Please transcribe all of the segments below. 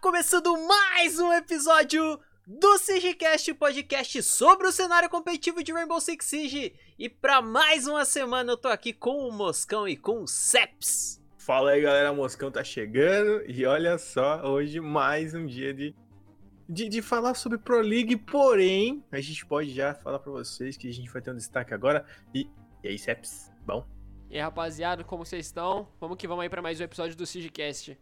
começando mais um episódio do SiegeCast, podcast sobre o cenário competitivo de Rainbow Six Siege. E para mais uma semana eu tô aqui com o Moscão e com o Seps. Fala aí galera, o Moscão tá chegando e olha só, hoje mais um dia de, de, de falar sobre Pro League, porém, a gente pode já falar para vocês que a gente vai ter um destaque agora. E, e aí, Seps, bom? E aí, rapaziada, como vocês estão? Vamos que vamos aí para mais um episódio do SiegeCast.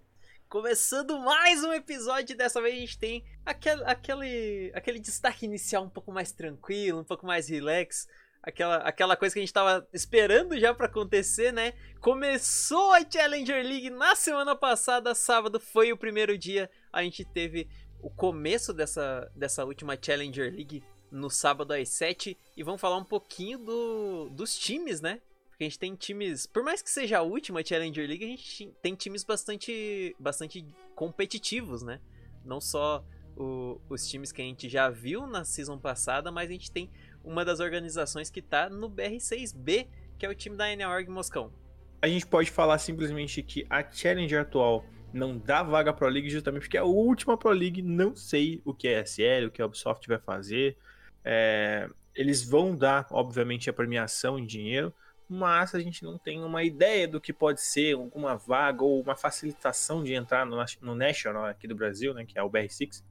Começando mais um episódio, dessa vez a gente tem aquele, aquele, aquele destaque inicial um pouco mais tranquilo, um pouco mais relax. Aquela, aquela coisa que a gente tava esperando já para acontecer, né? Começou a Challenger League na semana passada, sábado foi o primeiro dia. A gente teve o começo dessa, dessa última Challenger League no sábado às 7 e vamos falar um pouquinho do, dos times, né? Porque a gente tem times, por mais que seja a última Challenger League, a gente tem times bastante, bastante competitivos, né? Não só o, os times que a gente já viu na season passada, mas a gente tem uma das organizações que tá no BR6B, que é o time da NORG Moscão. A gente pode falar simplesmente que a Challenger atual não dá vaga Pro League justamente porque é a última Pro League, não sei o que é SL, o que a Ubisoft vai fazer. É, eles vão dar, obviamente, a premiação em dinheiro, mas a gente não tem uma ideia do que pode ser alguma vaga ou uma facilitação de entrar no, no National aqui do Brasil, né, que é o BR6.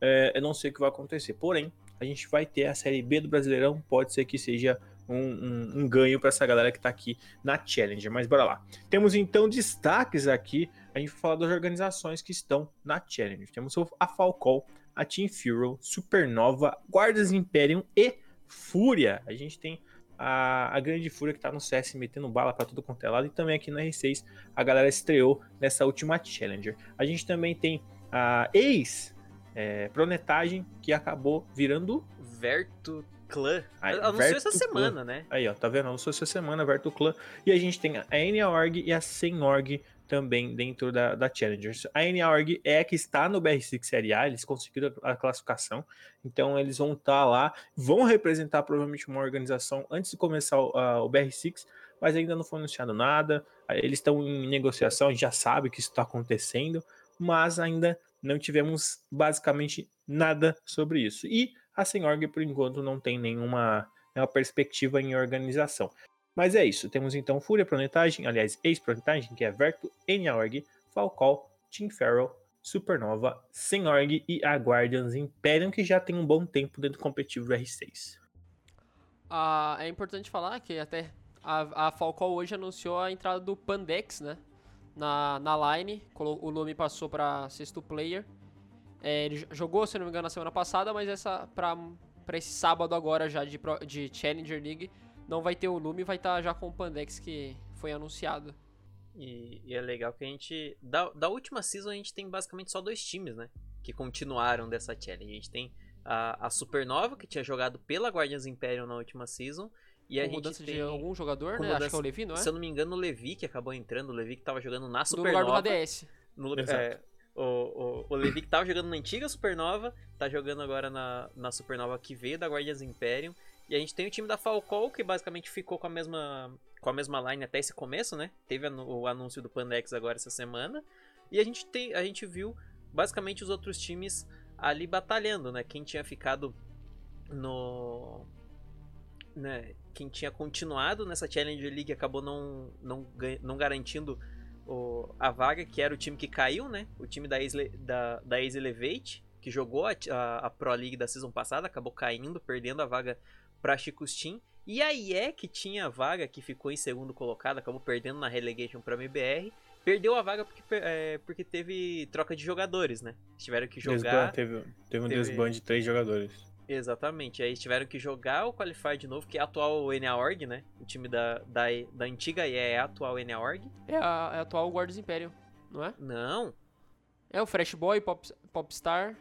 É, eu não sei o que vai acontecer. Porém, a gente vai ter a Série B do Brasileirão, pode ser que seja um, um, um ganho para essa galera que está aqui na Challenger. Mas bora lá. Temos então destaques aqui. A gente vai falar das organizações que estão na Challenger. Temos a Falcol, a Team Fury, Supernova, Guardas Imperium e Fúria. A gente tem a, a Grande Fúria que tá no CS metendo bala para tudo quanto é lado. E também aqui no R6 a galera estreou nessa última Challenger. A gente também tem a ex é, Pronetagem que acabou virando Verto Clã. Aí, anunciou essa semana, né? Aí, ó, tá vendo? Anunciou essa semana, Verto Clã. E a gente tem a NAORG e a Senorg também dentro da, da Challengers. A NAORG é a que está no BR6 Série A, eles conseguiram a classificação, então eles vão estar tá lá, vão representar provavelmente uma organização antes de começar o, o BR6, mas ainda não foi anunciado nada, eles estão em negociação, a gente já sabe que isso está acontecendo, mas ainda não tivemos basicamente nada sobre isso. E a Senorg, por enquanto, não tem nenhuma, nenhuma perspectiva em organização. Mas é isso. Temos então Fúria Planetagem, aliás, Ex-Planetagem, que é Verto, NAORG, Falcol, Team Feral, Supernova, Senorg e a Guardians Imperium, que já tem um bom tempo dentro do competitivo R6. Ah, é importante falar que até a, a Falcol hoje anunciou a entrada do Pandex, né? Na, na line, o nome passou para sexto player. É, ele jogou, se não me engano, na semana passada, mas essa para esse sábado agora já de, de Challenger League não vai ter o Lume, vai estar tá já com o Pandex que foi anunciado. E, e, é legal que a gente. Da, da última season a gente tem basicamente só dois times, né? Que continuaram dessa challenge. A gente tem a, a Supernova, que tinha jogado pela Guardians Imperium na última season. E com a gente mudança tem... de algum jogador, né? Mudança... Acho que é o Levi, não é? Se eu não me engano, o Levi que acabou entrando, o Levi que tava jogando na Supernova. No lugar do ADS. No, é, o, o, o Levi que tava jogando na antiga Supernova, tá jogando agora na, na Supernova que veio da Guardians Imperium. E a gente tem o time da Falcol, que basicamente ficou com a mesma, com a mesma line até esse começo, né? Teve o anúncio do Pandex agora essa semana. E a gente, tem, a gente viu basicamente os outros times ali batalhando, né? Quem tinha ficado no. Né? Quem tinha continuado nessa Challenger League acabou não, não, não garantindo o, a vaga, que era o time que caiu, né? O time da Ace, da, da Ace Elevate, que jogou a, a, a Pro League da season passada, acabou caindo, perdendo a vaga para Chicustin. E a IE, que tinha a vaga, que ficou em segundo colocado, acabou perdendo na relegation para MBR. Perdeu a vaga porque, é, porque teve troca de jogadores, né? Tiveram que jogar. teve, teve um teve... desband de três jogadores. Exatamente. Aí tiveram que jogar o Qualify de novo, que é a atual NAORG, né? O time da, da, da antiga IE é a atual NAORG. É a, é a atual Guardas Imperium, não é? Não. É o Fresh Boy, Pop, Popstar.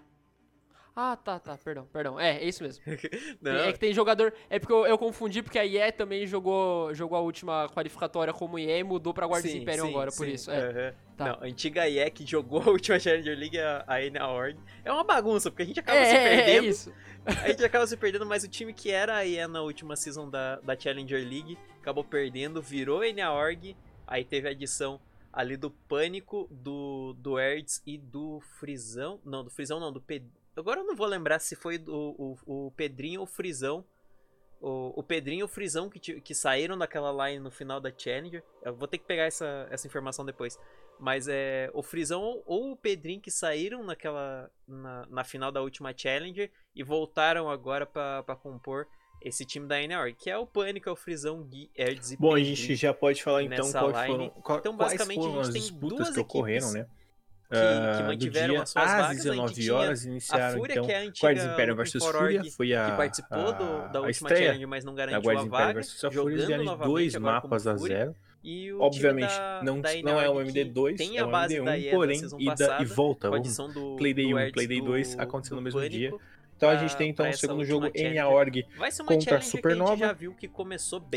Ah, tá, tá, perdão, perdão. É, é isso mesmo. é que tem jogador. É porque eu, eu, confundi, porque a IE também jogou, jogou a última qualificatória como IE e mudou pra Guardians sim, Imperium sim, agora, sim. por isso. É. Uhum. Tá. Não, a antiga IE que jogou a última Challenger League, a, a Org. É uma bagunça, porque a gente acaba é, se perdendo. É, é isso. a gente acaba se perdendo, mas o time que era a IE na última season da, da Challenger League acabou perdendo, virou a Org. Aí teve a adição ali do Pânico, do, do Erds e do Frisão. Não, do Frisão não, do Pedro. Agora eu não vou lembrar se foi do, o, o Pedrinho ou o Frisão. O, o Pedrinho e o Frisão que, que saíram daquela line no final da Challenger. Eu vou ter que pegar essa, essa informação depois. Mas é o Frisão ou o Pedrinho que saíram naquela na, na final da última Challenger e voltaram agora para compor esse time da NR, que é o Pânico, é o Frisão, Gui, Erds e Bom, a gente já pode falar então quais foram, qual, então, basicamente, quais foram as disputas que ocorreram, né? Que, que ah, mantiveram as suas às vagas. 19 horas iniciaram a Fúria, então que é a antiga Guards Imperium versus Fúria, foi a que participou do, da a última estreia challenge, mas não garantiu a vaga, a Fúria, jogando novamente dois mapas a Fúria. zero. E o Obviamente, da, não, da não é um NR que MD2, tem é a um base da MD1, EA porém, ida e volta. a do, Play Day do 1, Erds Play Day do- 2 acontecendo no mesmo dia. Então a gente tem então o segundo jogo em uma contra a a Supernova.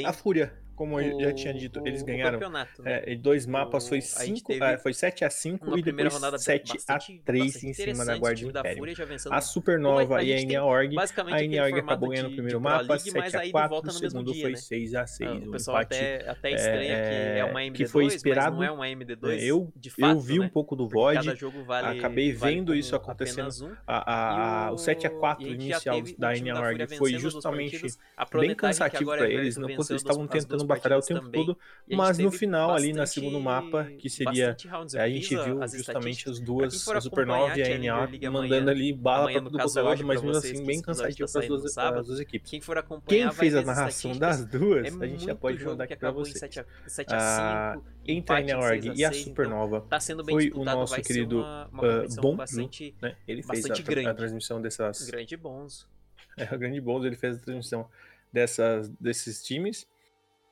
A Fúria, como eu já o- tinha dito, o- eles o ganharam né? é, dois mapas, O- foi a gente 5, teve foi 7 a 5 uma e depois rodada 7 a bastante, 3 bastante em cima da o Guarda já vencendo A Supernova a e a NAORG, basicamente a NAORG formato acabou ganhando o primeiro mapa, League, mas 7 a aí 4 volta o no mesmo segundo dia, foi né? 6 a 6 Ah, um o pessoal empate até, até estranha que é uma MD2, que foi esperado. não é uma MD2 eu, fato, eu vi né? um pouco do VOD, vale, acabei vale vendo isso acontecendo. um. a, a, o 7 a 4 e a gente já inicial o da NAORG Fúria foi justamente a bem cansativo para é eles, não eles estavam tentando batalhar o tempo também. todo, mas no final ali na bastante- segundo mapa, que seria bastante. Eu a gente viu justamente as duas, a Supernova e a NA mandando ali bala amanhã, pra no quanto é lado, mas mesmo assim bem cansativo para as no duas, sábado, as duas equipes. Quem for acompanhar Quem fez a narração das duas, É a gente já pode mandar aqui pra vocês. 7 a, 7 Ah, a 5, Entre a em NAORG 6 e a 6, então Supernova, tá foi o nosso querido, uma, uma ah, Bom, bastante né? Ele fez a, bastante tra- a grande. transmissão dessas, grande bons. É, o grande Bons, ele fez a transmissão dessas, desses times.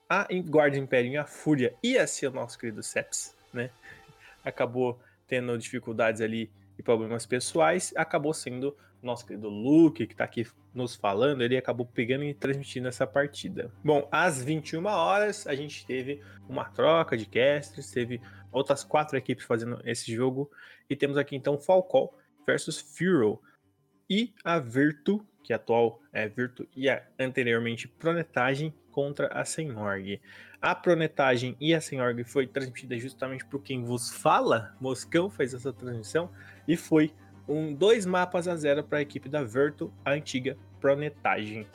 A Guarda Imperium e a Fúria ia ser o nosso querido Seps, né? Acabou tendo dificuldades ali e problemas pessoais. Acabou sendo nosso querido Luke, que tá aqui nos falando, ele acabou pegando e transmitindo essa partida. Bom, às 21 horas, a gente teve uma troca de casters, teve outras quatro equipes fazendo esse jogo. E temos aqui então Falcão versus Furo e a Virtu, que é atual é Virtu e anteriormente Pronetagem contra a Senorg. A Pronetagem e a Senorg foi transmitida justamente por quem vos fala, Moscão fez essa transmissão e foi um dois mapas a zero para a equipe da Virtu, a antiga Pronetagem.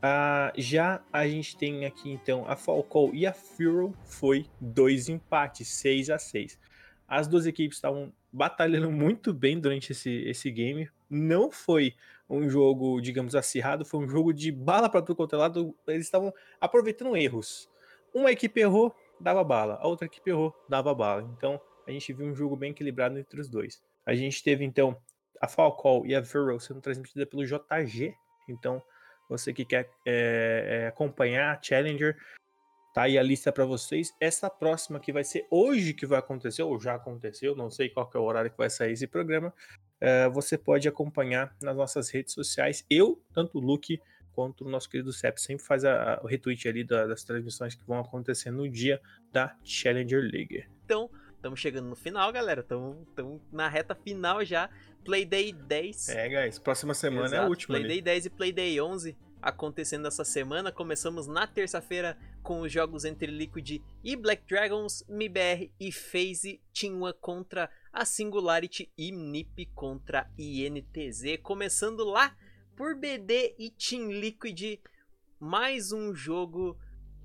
Ah, já a gente tem aqui então a Falcão e a Furo foi dois empates, 6 a 6. As duas equipes estavam batalhando muito bem durante esse, esse game. Não foi um jogo, digamos, acirrado, foi um jogo de bala para tudo quanto é lado. Eles estavam aproveitando erros. Uma equipe errou, dava bala. A outra equipe errou, dava bala. Então, a gente viu um jogo bem equilibrado entre os dois. A gente teve, então, a Falcão e a Vero sendo transmitida pelo JG. Então, você que quer é, é, acompanhar Challenger, tá aí a lista para vocês. Essa próxima que vai ser hoje que vai acontecer, ou já aconteceu, não sei qual é o horário que vai sair esse programa. É, você pode acompanhar nas nossas redes sociais. Eu, tanto o Luke quanto o nosso querido Sep, sempre faz a- a- o retweet ali da- das transmissões que vão acontecer no dia da Challenger League. Então, estamos chegando no final, galera. Estamos na reta final já. Playday 10. É, guys, próxima semana é a Exato. última. ali. Playday 10 e Playday 11 acontecendo essa semana. Começamos na terça-feira com os jogos entre Liquid e Black Dragons, MIBR e FaZe, Team One contra a Singularity e NiP contra INTZ. Começando lá por BD e Team Liquid, mais um jogo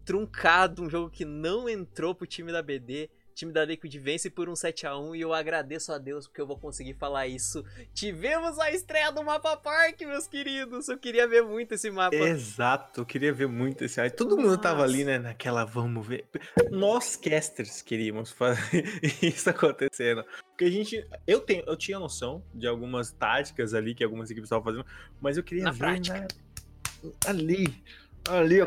truncado, um jogo que não entrou pro time da BD. O time da Liquid vence por um 7x1 e eu agradeço a Deus porque eu vou conseguir falar isso. Tivemos a estreia do Mapa Park, meus queridos. Eu queria ver muito esse mapa. Exato, eu queria ver muito esse aí. Todo mundo tava Nossa. ali, né, naquela vamos ver. Nós casters queríamos fazer isso acontecendo. Porque a gente, eu tenho, eu tinha noção de algumas táticas ali que algumas equipes estavam fazendo, mas eu queria Na ver prática. na- ali, ali,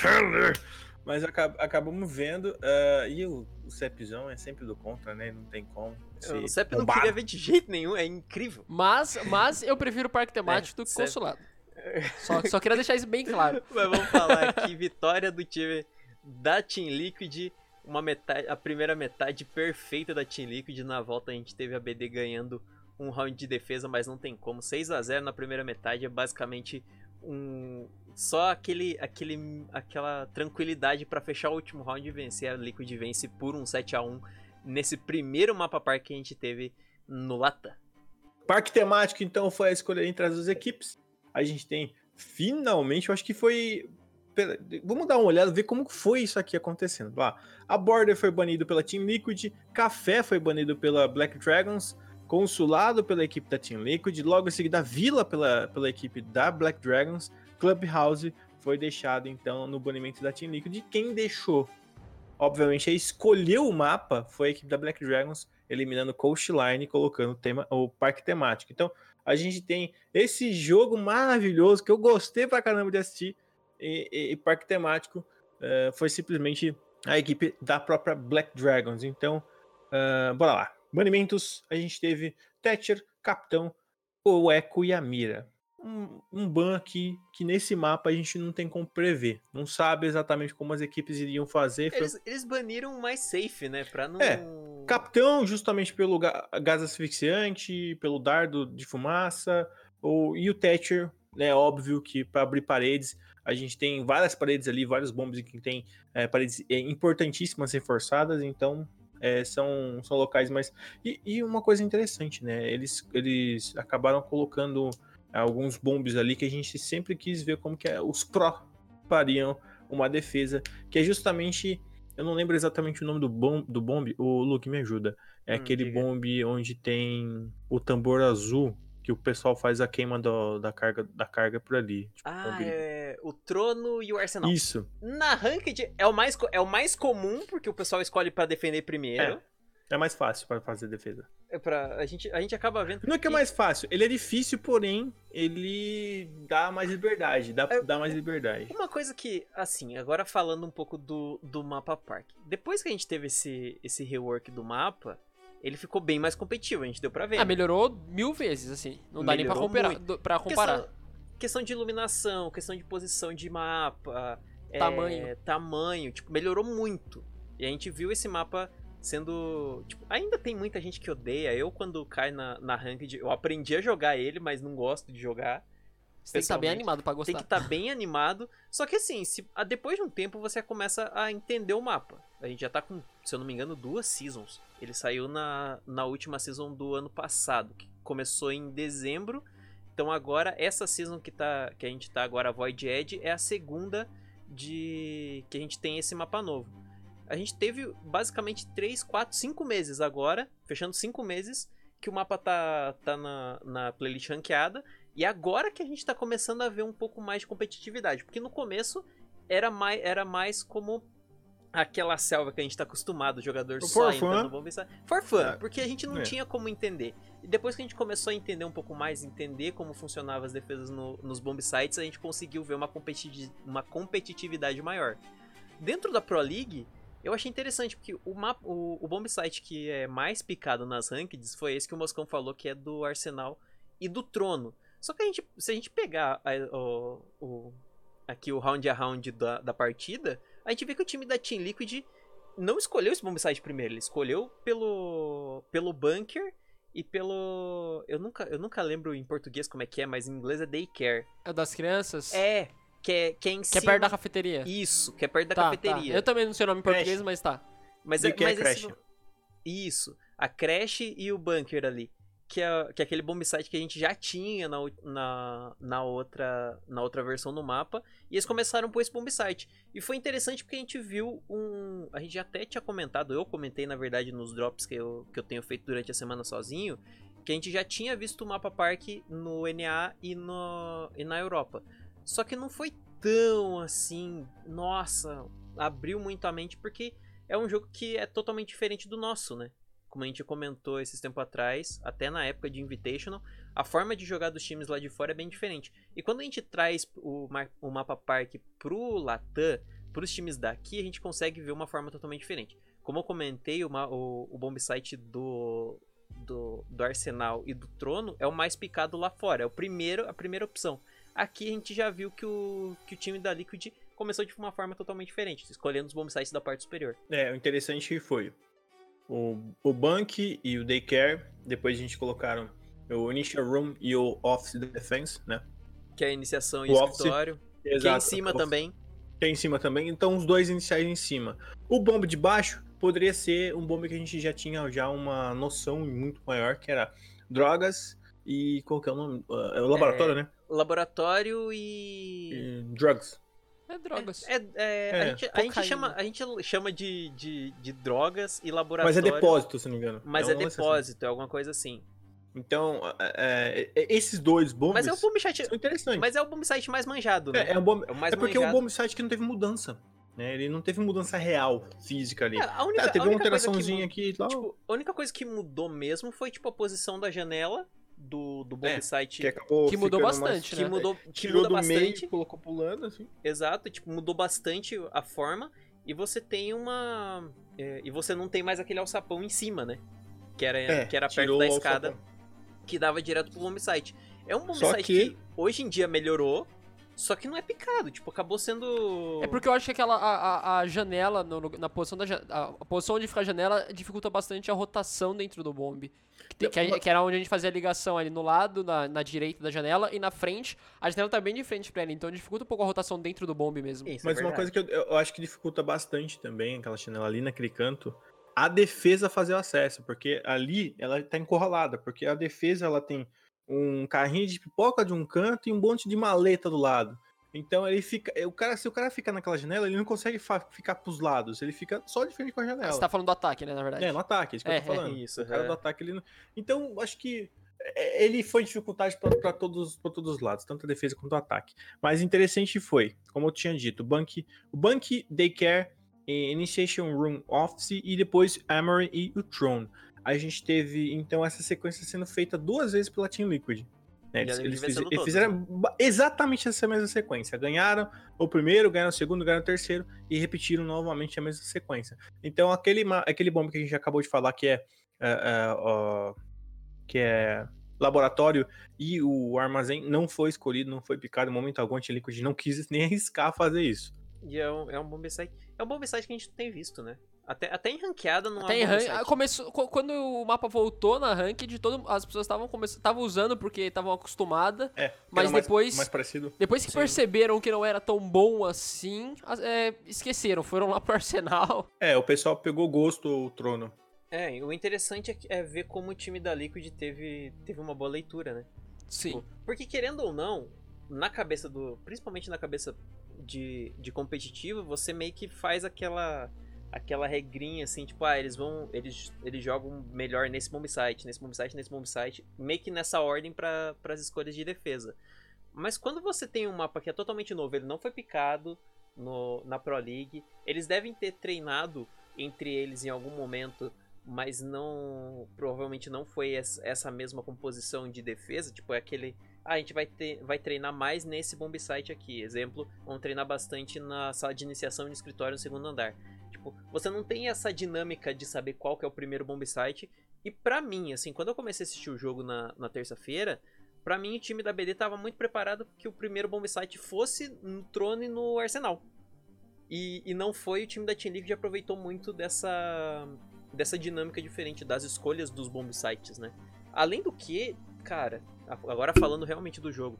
Chandler. Mas acab- acabamos vendo, ah, e o, o Cepzão é sempre do contra, né? Não tem como. o CEP não queria ver de jeito nenhum, é incrível. Mas, mas eu prefiro o parque temático do que certo. consulado. Só, só queria deixar isso bem claro. Mas vamos falar aqui, vitória do time da Team Liquid. Uma metade, a primeira metade perfeita da Team Liquid. Na volta a gente teve a BD ganhando um round de defesa, mas não tem como. 6 a 0 na primeira metade é basicamente um só aquele, aquele aquela tranquilidade pra fechar o último round e vencer. A Liquid vence por um 7 a 1 nesse primeiro mapa park que a gente teve no Latam. Parque temático, então, foi a escolha entre as duas equipes. A gente tem, finalmente, eu acho que foi... Vamos dar uma olhada, ver como foi isso aqui acontecendo. Lá, a Border foi banido pela Team Liquid, Café foi banido pela Black Dragons, Consulado pela equipe da Team Liquid, logo em seguida Vila pela, pela equipe da Black Dragons, Clubhouse foi deixado então no banimento da Team Liquid. Quem deixou, obviamente, escolheu o mapa foi a equipe da Black Dragons, eliminando Coastline e colocando o, tema, o parque temático. Então, a gente tem esse jogo maravilhoso que eu gostei pra caramba de assistir. E, e, e parque temático uh, foi simplesmente a equipe da própria Black Dragons. Então, uh, bora lá. Banimentos, a gente teve Thatcher, Capitão, o Echo e a Mira. Um, um ban aqui que nesse mapa a gente não tem como prever. Não sabe exatamente como as equipes iriam fazer. Eles, eles baniram mais safe, né? Pra não. É, Capitão, justamente pelo gás asfixiante, pelo dardo de fumaça. Ou, e o Thatcher, né? Óbvio que para abrir paredes, a gente tem várias paredes ali, vários bombs que tem é, paredes é, importantíssimas reforçadas, então é, são, são locais mais. E, e, uma coisa interessante, né? Eles, eles acabaram colocando alguns bombes ali que a gente sempre quis ver como que é, os pró fariam uma defesa, que é justamente. Eu não lembro exatamente o nome do, bom, do bombe, o Luke me ajuda. É hum, aquele diga. bombe onde tem o tambor azul que o pessoal faz a queima do, da, carga, da carga por ali. Tipo, ah, é o trono e o arsenal. Isso. Na Ranked é o mais, é o mais comum, porque o pessoal escolhe para defender primeiro. É. É mais fácil para fazer defesa. É pra, a, gente, a gente acaba vendo. Não é que é mais fácil, ele é difícil, porém, ele dá mais liberdade. Dá, é, dá mais liberdade. Uma coisa que, assim, agora falando um pouco do, do mapa park. Depois que a gente teve esse, esse rework do mapa, ele ficou bem mais competitivo, a gente deu pra ver. Ah, né? melhorou mil vezes, assim. Não melhorou dá nem pra comparar. Pra comparar. Questão, questão, de iluminação, questão de posição de mapa. Tamanho. É, tamanho, tipo, melhorou muito. E a gente viu esse mapa sendo. Tipo, ainda tem muita gente que odeia. Eu, quando cai na, na ranked, eu aprendi a jogar ele, mas não gosto de jogar. Você tem que estar bem animado pra gostar. Tem que estar bem animado. Só que assim, se, depois de um tempo você começa a entender o mapa. A gente já tá com, se eu não me engano, duas seasons. Ele saiu na, na última season do ano passado, que começou em dezembro. Então agora, essa season que, tá, que a gente tá agora, Void Edge, é a segunda de que a gente tem esse mapa novo. A gente teve basicamente 3, 4, 5 meses agora, fechando 5 meses, que o mapa tá, tá na, na playlist ranqueada e agora que a gente tá começando a ver um pouco mais de competitividade. Porque no começo era mais, era mais como aquela selva que a gente tá acostumado, o jogador For só fun. entrando bomba e For fun, É. porque a gente não É. tinha como entender. E depois que a gente começou a entender um pouco mais, entender como funcionavam as defesas no- nos bomb sites, a gente conseguiu ver uma, competi uma competitividade maior. Dentro da Pro League, eu achei interessante, porque o, mapa, o, o bomb site que é mais picado nas rankeds foi esse que o Moscão falou, que é do Arsenal e do Trono. Só que a gente, se a gente pegar a- o, o- aqui o round a round da, da partida, a gente vê que o time da Team Liquid não escolheu esse bomb site primeiro, ele escolheu pelo, pelo bunker e pelo. Eu nunca, eu nunca lembro em português como é que é, mas em inglês é daycare. É o das crianças? É, que é, que é em Que cima. é perto da cafeteria. Isso, que é perto da Tá, cafeteria. tá. Eu também não sei o nome em português, Creche. mas tá. Mas, é, Daycare mas esse- creche. Isso, a creche e o bunker ali. Que é, que é aquele bomb site que a gente já tinha na, na, na, outra, na outra versão do mapa. E eles começaram por esse bomb site. E foi interessante porque a gente viu um. A gente até tinha comentado, eu comentei na verdade nos drops que eu, que eu tenho feito durante a semana sozinho. Que a gente já tinha visto o mapa park no NA e, no, e na Europa. Só que não foi tão assim. Nossa, abriu muito a mente porque é um jogo que é totalmente diferente do nosso, né? Como a gente comentou esses tempos atrás, até na época de Invitational, a forma de jogar dos times lá de fora é bem diferente. E quando a gente traz o, o mapa park pro Latam, pros times daqui, a gente consegue ver uma forma totalmente diferente. Como eu comentei, o, o, bomb site do, do, do Arsenal e do Trono é o mais picado lá fora, é o primeiro, a primeira opção. Aqui a gente já viu que o, que o time da Liquid começou de uma forma totalmente diferente, escolhendo os bomb sites da parte superior. É, o interessante foi o, o Bank e o Daycare. Depois a gente colocaram o Initial Room e o Office Defense, né? Que é a iniciação e O o office, escritório. Que é em cima também. Que é em cima também. Então os dois iniciais em cima. O bomb de baixo poderia ser um bombe que a gente já tinha já uma noção muito maior, que era drogas e qual que é o nome? É o laboratório, né? Laboratório e. E drugs. É drogas. É, é, É, a, gente, a, gente chama, a gente chama de, de, de drogas e Mas laboratório. é depósito, se não me engano. Mas um é, lance assim. depósito, é alguma coisa assim. Então, é, é, esses dois bombes Mas é o bomb site. são interessantes. Mas é o bomb site mais manjado, né? É, é um bombe- É o mais é porque é um manjado. bomb site que não teve mudança. Né? Ele não teve mudança real, física ali. É, a única, É, teve a uma única coisa que alteraçãozinha aqui e tal. Tipo, a única coisa que mudou mesmo foi, tipo, a posição da janela do, do bomb É, site. que acabou Que mudou bastante, que né? mudou, que Tirou muda do bastante. meio, colocou pulando, assim. Exato, tipo, mudou bastante a forma. E você tem uma. é, e você não tem mais aquele alçapão em cima, né? Que era, É, que era perto da escada, alçapão. que dava direto pro bomb site. É um bomb site que- que... hoje em dia melhorou, só que não é picado. Tipo, acabou sendo. É porque eu acho que aquela a, a- a janela, no- no- na posição da a, a posição onde fica a janela dificulta bastante a rotação dentro do bombe. Que, tem- que a- que era onde a gente fazia a ligação ali no lado, na, na direita da janela, e na frente, a janela tá bem de frente pra ela, então dificulta um pouco a rotação dentro do bombe mesmo. Isso, é Mas uma verdade. coisa que eu, eu acho que dificulta bastante também, aquela janela ali naquele canto, a defesa fazer o acesso, porque ali ela tá encurralada, porque a defesa ela tem um carrinho de pipoca de um canto e um monte de maleta do lado. Então ele fica, o cara, se o cara ficar naquela janela, ele não consegue ficar pros lados, ele fica só de frente com a janela. Você tá falando do ataque, né, na verdade. É, no ataque, é isso que É, eu tô é, falando. isso, o cara é. do ataque, ele não... Então, acho que é, ele foi dificuldade para todos, pra todos os lados, tanto a defesa quanto o ataque. Mas interessante foi, como eu tinha dito, o Bank, o Bank Daycare, eh, Initiation Room Office e depois Amory e o Throne. A gente teve, então, essa sequência sendo feita duas vezes pela Team Liquid. né? Eles, eles vencendo fiz- eles fizeram exatamente essa mesma sequência. Ganharam o primeiro, ganharam o segundo, ganharam o terceiro e repetiram novamente a mesma sequência. Então, aquele, aquele bombe que a gente acabou de falar, que é, é, é, que é laboratório e o armazém, não foi escolhido, não foi picado em momento algum. A Team Liquid não quis nem arriscar fazer isso. E é um, é um bomb site. É um bomb site que a gente não tem visto, né? Até, até em ranqueada não Até em rank, começou, qu- quando o mapa voltou na ranked, todo, as pessoas estavam estavam usando porque estavam acostumadas, É, Mas mais- depois- Mais parecido. depois que Sim. perceberam que não era tão bom assim, as- é, esqueceram, foram lá pro Arsenal. É, o pessoal pegou gosto o trono. É, o interessante é, é ver como o time da Liquid teve, teve uma boa leitura, né? Sim. Porque querendo ou não, na cabeça do. Principalmente na cabeça de, de competitivo, você meio que faz aquela. Aquela regrinha assim, tipo, ah, eles vão. Eles, eles jogam melhor nesse bomb site, nesse bomb site, nesse bomb site, meio que nessa ordem para as escolhas de defesa. Mas quando você tem um mapa que é totalmente novo, ele não foi picado no, na Pro League, eles devem ter treinado entre eles em algum momento, mas não. Provavelmente não foi es- essa mesma composição de defesa. Tipo, é aquele. Ah, a gente vai, ter, vai treinar mais nesse bomb site aqui. Exemplo, vamos treinar bastante na sala de iniciação e no escritório no segundo andar. Tipo, você não tem essa dinâmica de saber qual que é o primeiro bomb site. E pra mim, assim, quando eu comecei a assistir o jogo na, na terça-feira, pra mim o time da BD tava muito preparado que o primeiro bomb site fosse no trono e no arsenal. E, e não foi, o time da Team Liquid aproveitou muito dessa, dessa dinâmica diferente das escolhas dos bomb sites, né? Além do que, cara, agora falando realmente do jogo,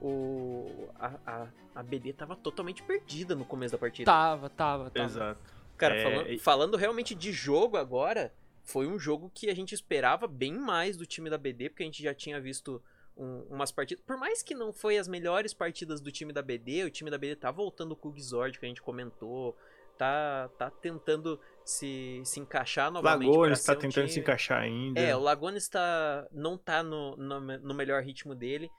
o, a, a, a BD tava totalmente perdida no começo da partida. Tava, tava, tava. Exato. Cara, É, falando, falando realmente de jogo agora, foi um jogo que a gente esperava bem mais do time da BD, porque a gente já tinha visto um- umas partidas. Por mais que não foi as melhores partidas do time da BD, o time da BD tá voltando com o Gizord, que a gente comentou, tá, tá tentando se, se encaixar novamente. Lagones tá um tentando time- se encaixar ainda. É, o Lagones tá, não tá no, no, no melhor ritmo dele.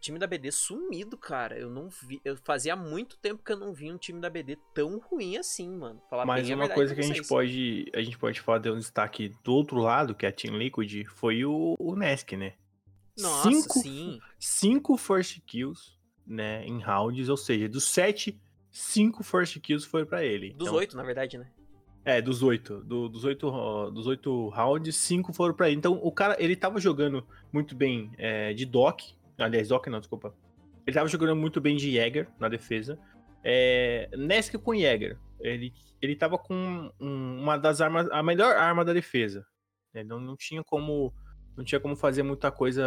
Time da BD sumido, cara. Eu não vi. Eu fazia muito tempo que eu não vi um time da BD tão ruim assim, mano. Falar Mas uma coisa que a gente pode. A gente pode falar de um destaque do outro lado, que é a Team Liquid, foi o, o Nesk, né? Nossa, cinco, sim. cinco first kills, né? Em rounds, ou seja, dos sete, cinco first kills foi pra ele. Dos Então, oito, na verdade, né? É, dos oito. Do- dos, oito dos oito rounds, cinco foram pra ele. Então, o cara, ele tava jogando muito bem é, de Doc. Aliás, Doc não, desculpa. Ele tava jogando muito bem de Jäger na defesa. É, Nesk com Jäger. Ele, ele tava com um- uma das armas, a melhor arma da defesa. Ele não, não tinha como. Não tinha como fazer muita coisa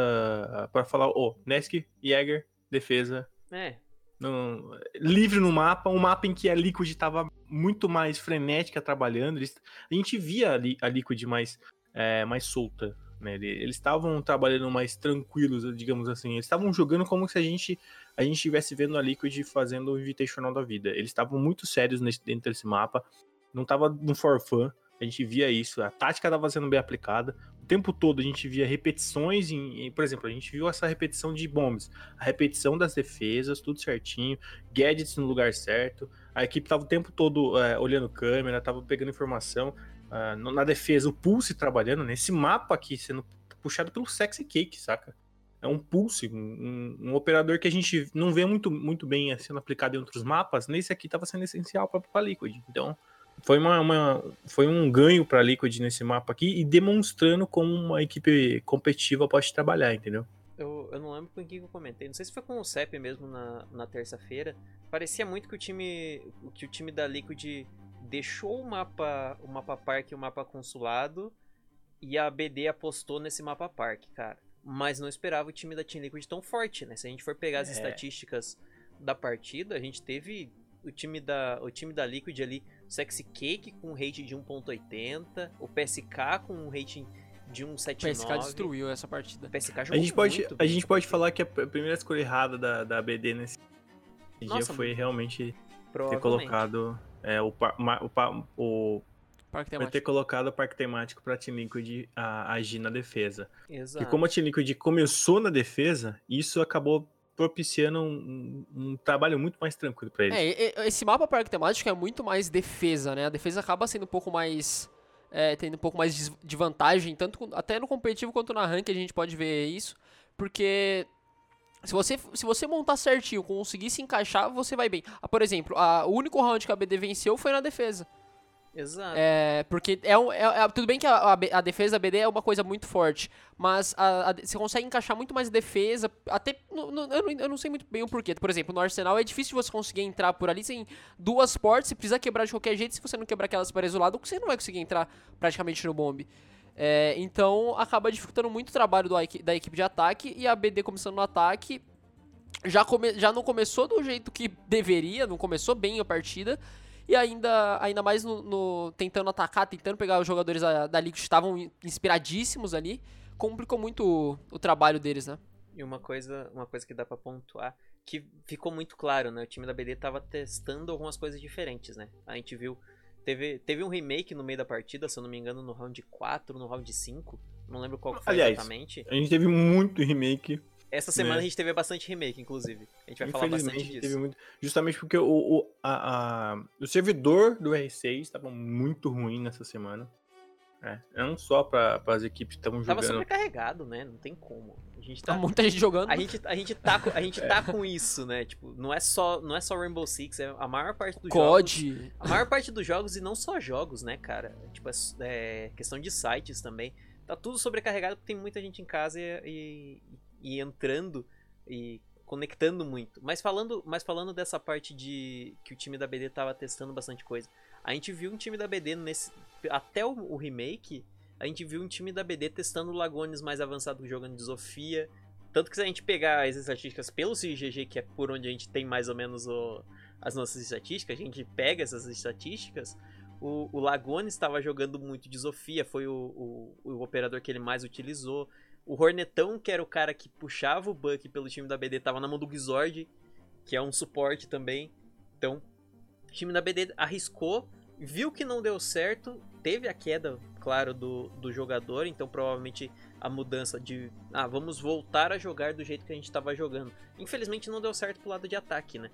ah, pra falar, ô, Nesk, Jäger, defesa, É. no, livre no mapa, um mapa em que a Liquid estava muito mais frenética trabalhando. Eles, a gente via ali a Liquid mais, é, mais solta. Né? Eles estavam trabalhando mais tranquilos, digamos assim. Eles estavam jogando como se a gente a gente estivesse vendo a Liquid fazendo o Invitational da vida. Eles estavam muito sérios nesse, dentro desse mapa. Não estava no for fun. A gente via isso. A tática estava sendo bem aplicada tempo todo a gente via repetições, em, em, por exemplo, a gente viu essa repetição de bombs, a repetição das defesas, tudo certinho, gadgets no lugar certo, a equipe tava o tempo todo é, olhando câmera, tava pegando informação, uh, na defesa o Pulse trabalhando, nesse mapa aqui sendo puxado pelo Sexy Cake, saca? É um Pulse, um, um, operador que a gente não vê muito, muito bem sendo aplicado em outros mapas, nesse aqui tava sendo essencial para Liquid, então foi, uma, uma, foi um ganho para a Liquid nesse mapa aqui e demonstrando como uma equipe competitiva pode trabalhar, entendeu? Eu, eu não lembro com quem eu comentei, não sei se foi com o CEP mesmo na, na terça-feira. Parecia muito que o time que o time da Liquid deixou o mapa, o mapa parque e o mapa consulado e a BD apostou nesse mapa parque, cara. Mas não esperava o time da Team Liquid tão forte, né? Se a gente for pegar as é. estatísticas da partida, a gente teve o time da, o time da Liquid ali Sexy Cake com um rate de 1.80, o PSK com um rating de 1.79. O PSK destruiu essa partida. O PSK jogou a gente pode, A gente pode falar que a primeira escolha errada da, da BD nesse Nossa, dia foi realmente ter colocado é, o, o, o Parque ter colocado o parque temático para a Team Liquid agir na defesa. Exato. E como a Team Liquid começou na defesa, isso acabou propiciando um, um, trabalho muito mais tranquilo para eles. É, esse mapa parque temático é muito mais defesa, né? A defesa acaba sendo um pouco mais. É, tendo um pouco mais de vantagem, tanto até no competitivo quanto na rank a gente pode ver isso, porque se você, se você montar certinho, conseguir se encaixar, você vai bem. Ah, por exemplo, a, o único round que a BD venceu foi na defesa. Exato. É, porque é, um, é, é, tudo bem que a, a, defesa da BD é uma coisa muito forte, mas a, a, você consegue encaixar muito mais defesa, até, no, no, eu, não, eu, não, sei muito bem o porquê. Por exemplo, no Arsenal é difícil você conseguir entrar por ali sem duas portas, você precisa quebrar de qualquer jeito, se você não quebrar aquelas paredes do lado, você não vai conseguir entrar praticamente no bombe. É, então acaba dificultando muito o trabalho do, da equipe de ataque e a BD começando no ataque já, come, já não começou do jeito que deveria, não começou bem a partida e ainda, ainda mais no, no tentando atacar, tentando pegar os jogadores da, da Liga que estavam inspiradíssimos ali, complicou muito o, o, trabalho deles, né? E uma coisa, uma coisa que dá para pontuar, que ficou muito claro, né? O time da BD tava testando algumas coisas diferentes, né? A gente viu Teve, teve um remake no meio da partida, se eu não me engano, no round 4, no round 5. Não lembro qual foi Aliás, exatamente. A gente teve muito remake essa semana né? a gente teve bastante remake, inclusive. A gente vai falar bastante disso. Muito, justamente porque o, o, a, a, o servidor do R6 estava muito ruim nessa semana. É, não só para as equipes que estavam jogando. Tava sobrecarregado, né? Não tem como. A gente tá, tá muita gente jogando. A gente, a gente tá, a gente tá com isso, né? Tipo, não é só, não é só Rainbow Six, é a maior parte dos COD. jogos. A maior parte dos jogos e não só jogos, né, cara? Tipo, é, é questão de sites também. Tá tudo sobrecarregado porque tem muita gente em casa e, e, e entrando e conectando muito. Mas falando, mas falando dessa parte de que o time da BD tava testando bastante coisa. A gente viu um time da BD nesse até o, o remake, a gente viu um time da BD testando Lagones mais avançado jogando de Sofia. Tanto que se a gente pegar as estatísticas pelo CGG, que é por onde a gente tem mais ou menos o, as nossas estatísticas, a gente pega essas estatísticas, o, o Lagones estava jogando muito de Sofia, foi o, o, o operador que ele mais utilizou. O Hornetão, que era o cara que puxava o Buck pelo time da BD, tava na mão do Gizord, que é um suporte também. Então, o time da BD arriscou, viu que não deu certo, teve a queda, claro, do, do jogador, então provavelmente a mudança de, ah, vamos voltar a jogar do jeito que a gente estava jogando. Infelizmente não deu certo pro lado de ataque, né?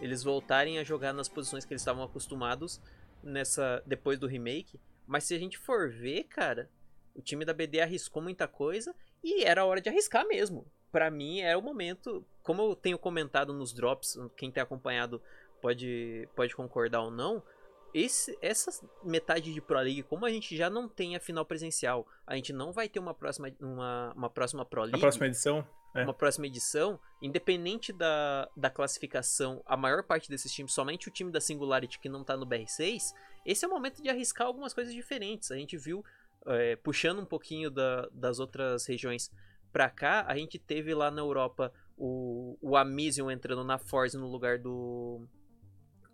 Eles voltarem a jogar nas posições que eles estavam acostumados nessa depois do remake. Mas se a gente for ver, cara, o time da BD arriscou muita coisa e era hora de arriscar mesmo. Para mim era o momento, como eu tenho comentado nos drops, quem tem acompanhado pode, pode concordar ou não. Esse, essa metade de Pro League, como a gente já não tem a final presencial, a gente não vai ter uma próxima, uma, uma próxima Pro League. A próxima edição? É. Uma próxima edição, independente da, da classificação, a maior parte desses times, somente o time da Singularity que não tá no BR6, esse é o momento de arriscar algumas coisas diferentes. A gente viu é, puxando um pouquinho da, das outras regiões para cá, a gente teve lá na Europa o, o Amision entrando na Force no lugar do,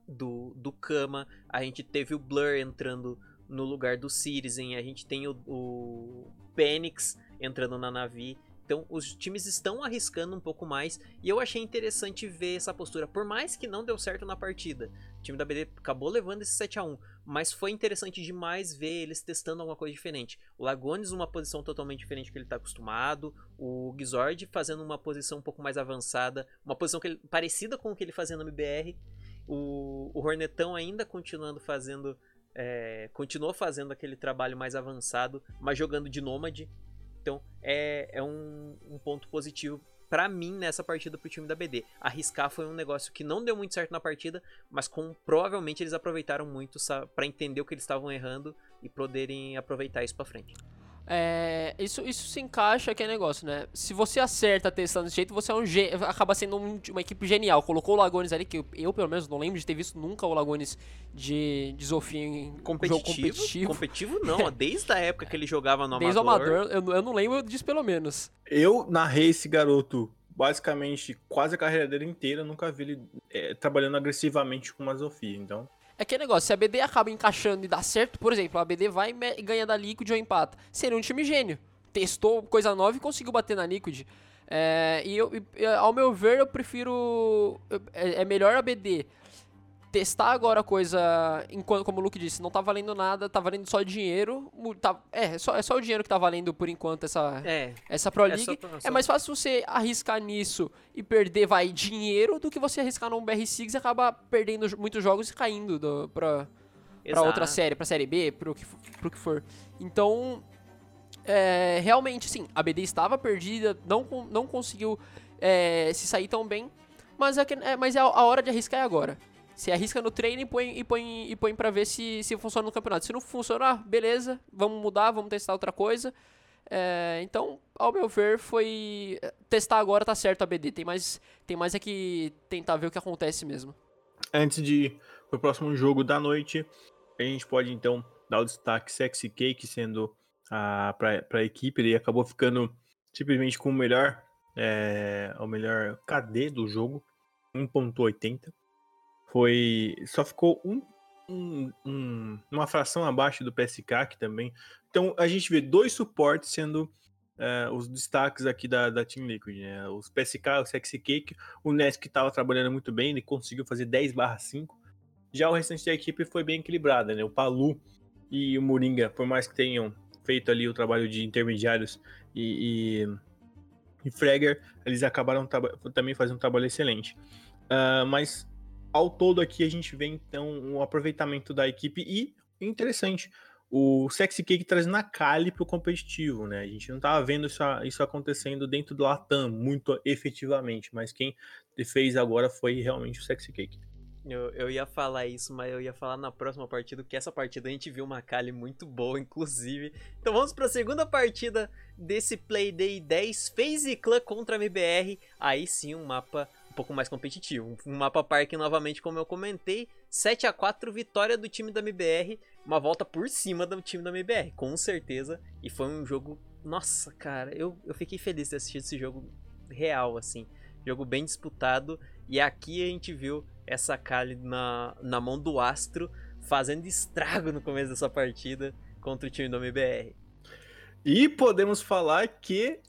do, do Kama. A gente teve o Blur entrando no lugar do Citizen. A gente tem o, o Penix entrando na Navi. Então, os times estão arriscando um pouco mais e eu achei interessante ver essa postura. Por mais que não deu certo na partida, o time da BD acabou levando esse 7 a 1 mas foi interessante demais ver eles testando alguma coisa diferente. O Lagones uma posição totalmente diferente que ele está acostumado, o Gizord fazendo uma posição um pouco mais avançada, uma posição que ele, parecida com o que ele fazia no MBR, o, o Hornetão ainda continuando fazendo é, continuou fazendo aquele trabalho mais avançado, mas jogando de nômade. Então é, é um, um ponto positivo para mim nessa partida pro time da BD. Arriscar foi um negócio que não deu muito certo na partida, mas com provavelmente eles aproveitaram muito para entender o que eles estavam errando e poderem aproveitar isso para frente. É, isso, isso se encaixa que é negócio, né? Se você acerta testando desse jeito, você é um acaba sendo um, uma equipe genial. Colocou o Lagones ali, que eu, eu, pelo menos não lembro de ter visto nunca o Lagones de, de Zofia em competitivo, jogo competitivo. Competitivo não, desde a época que ele jogava no desde Amador. Desde o Amador, eu, eu não lembro disso pelo menos. Eu narrei esse garoto basicamente quase a carreira dele inteira, nunca vi ele é, trabalhando agressivamente com uma Zofia, então... É que negócio, se a BD acaba encaixando e dá certo, por exemplo, a BD vai e ganha da Liquid ou empata, seria um time gênio. Testou coisa nova e conseguiu bater na Liquid. É, e, eu, e, ao meu ver, eu prefiro. É, é melhor a BD testar agora a coisa, enquanto, como o Luke disse, não tá valendo nada, tá valendo só dinheiro. Tá, é, é só, é só o dinheiro que tá valendo por enquanto essa, é, essa Pro League. É, só, é, só... é mais fácil você arriscar nisso e perder, vai, dinheiro do que você arriscar num BR6 e acabar perdendo muitos jogos e caindo do, pra, pra outra série, pra série B, pro que, pro que for. Então, é, realmente, sim, a BD estava perdida, não, não conseguiu é, se sair tão bem, mas é, é, mas é a hora de arriscar é agora. Você arrisca no treino e põe, e põe, e põe pra ver se, se funciona no campeonato. Se não funcionar, beleza, vamos mudar, vamos testar outra coisa. É, então, ao meu ver, foi. Testar agora tá certo a BD. Tem mais, tem mais é que tentar ver o que acontece mesmo. Antes de ir pro próximo jogo da noite, a gente pode então dar o destaque Sexy Cake sendo a, pra equipe. Ele acabou ficando simplesmente com o melhor, é, o melhor KD do jogo, 1.80 foi só ficou um, um, um, uma fração abaixo do PSK aqui também. Então a gente vê dois suportes sendo uh, os destaques aqui da, da Team Liquid, né? Os PSK, o Sexy Cake, o Nesk que estava trabalhando muito bem, ele conseguiu fazer 10/5. Já o restante da equipe foi bem equilibrada, né? O Palu e o Moringa, por mais que tenham feito ali o trabalho de intermediários e, e, e Fragger, eles acabaram também fazendo um trabalho excelente. Uh, mas ao todo aqui a gente vê então um aproveitamento da equipe e interessante, o Sexy Cake trazendo a Kali pro competitivo, né? A gente não tava vendo isso, isso acontecendo dentro do Latam muito efetivamente, mas quem fez agora foi realmente o Sexy Cake. Eu, eu ia falar isso, mas eu ia falar na próxima partida, que essa partida a gente viu uma Kali muito boa, inclusive. Então vamos para a segunda partida desse Playday 10, FaZe Clan contra MBR. Aí sim, um mapa pouco mais competitivo. Um mapa parque novamente, como eu comentei, 7 a 4 vitória do time da MBR, uma volta por cima do time da MBR, com certeza. E foi um jogo, nossa, cara, eu, eu fiquei feliz de assistir esse jogo real, assim. Jogo bem disputado. E aqui a gente viu essa Kali na, na mão do Astro, fazendo estrago no começo dessa partida contra o time do MBR. E podemos falar que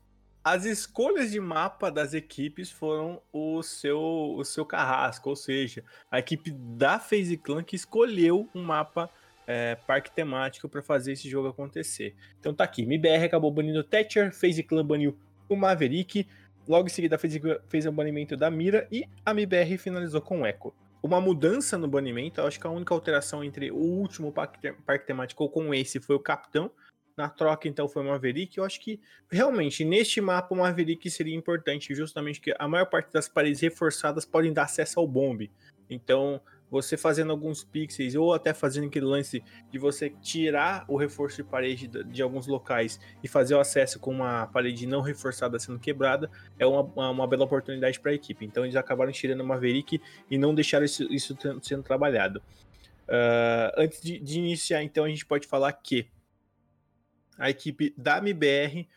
as escolhas de mapa das equipes foram o seu, o seu carrasco, ou seja, a equipe da FaZe Clan que escolheu um mapa é, parque temático para fazer esse jogo acontecer. Então tá aqui, MBR acabou banindo Thatcher, FaZe Clan baniu o Maverick, logo em seguida fez, fez o banimento da Mira e a MBR finalizou com o Echo. Uma mudança no banimento, acho que a única alteração entre o último parque, parque temático com esse foi o capitão, na troca, então, foi Maverick. Eu acho que, realmente, neste mapa, o Maverick seria importante, justamente que a maior parte das paredes reforçadas podem dar acesso ao bombe. Então, você fazendo alguns pixels, ou até fazendo aquele lance de você tirar o reforço de parede de, alguns locais e fazer o acesso com uma parede não reforçada sendo quebrada, é uma, uma, uma bela oportunidade para a equipe. Então, eles acabaram tirando o Maverick e não deixaram isso, isso sendo trabalhado. Uh, antes de, de iniciar, então, a gente pode falar que a equipe da MBR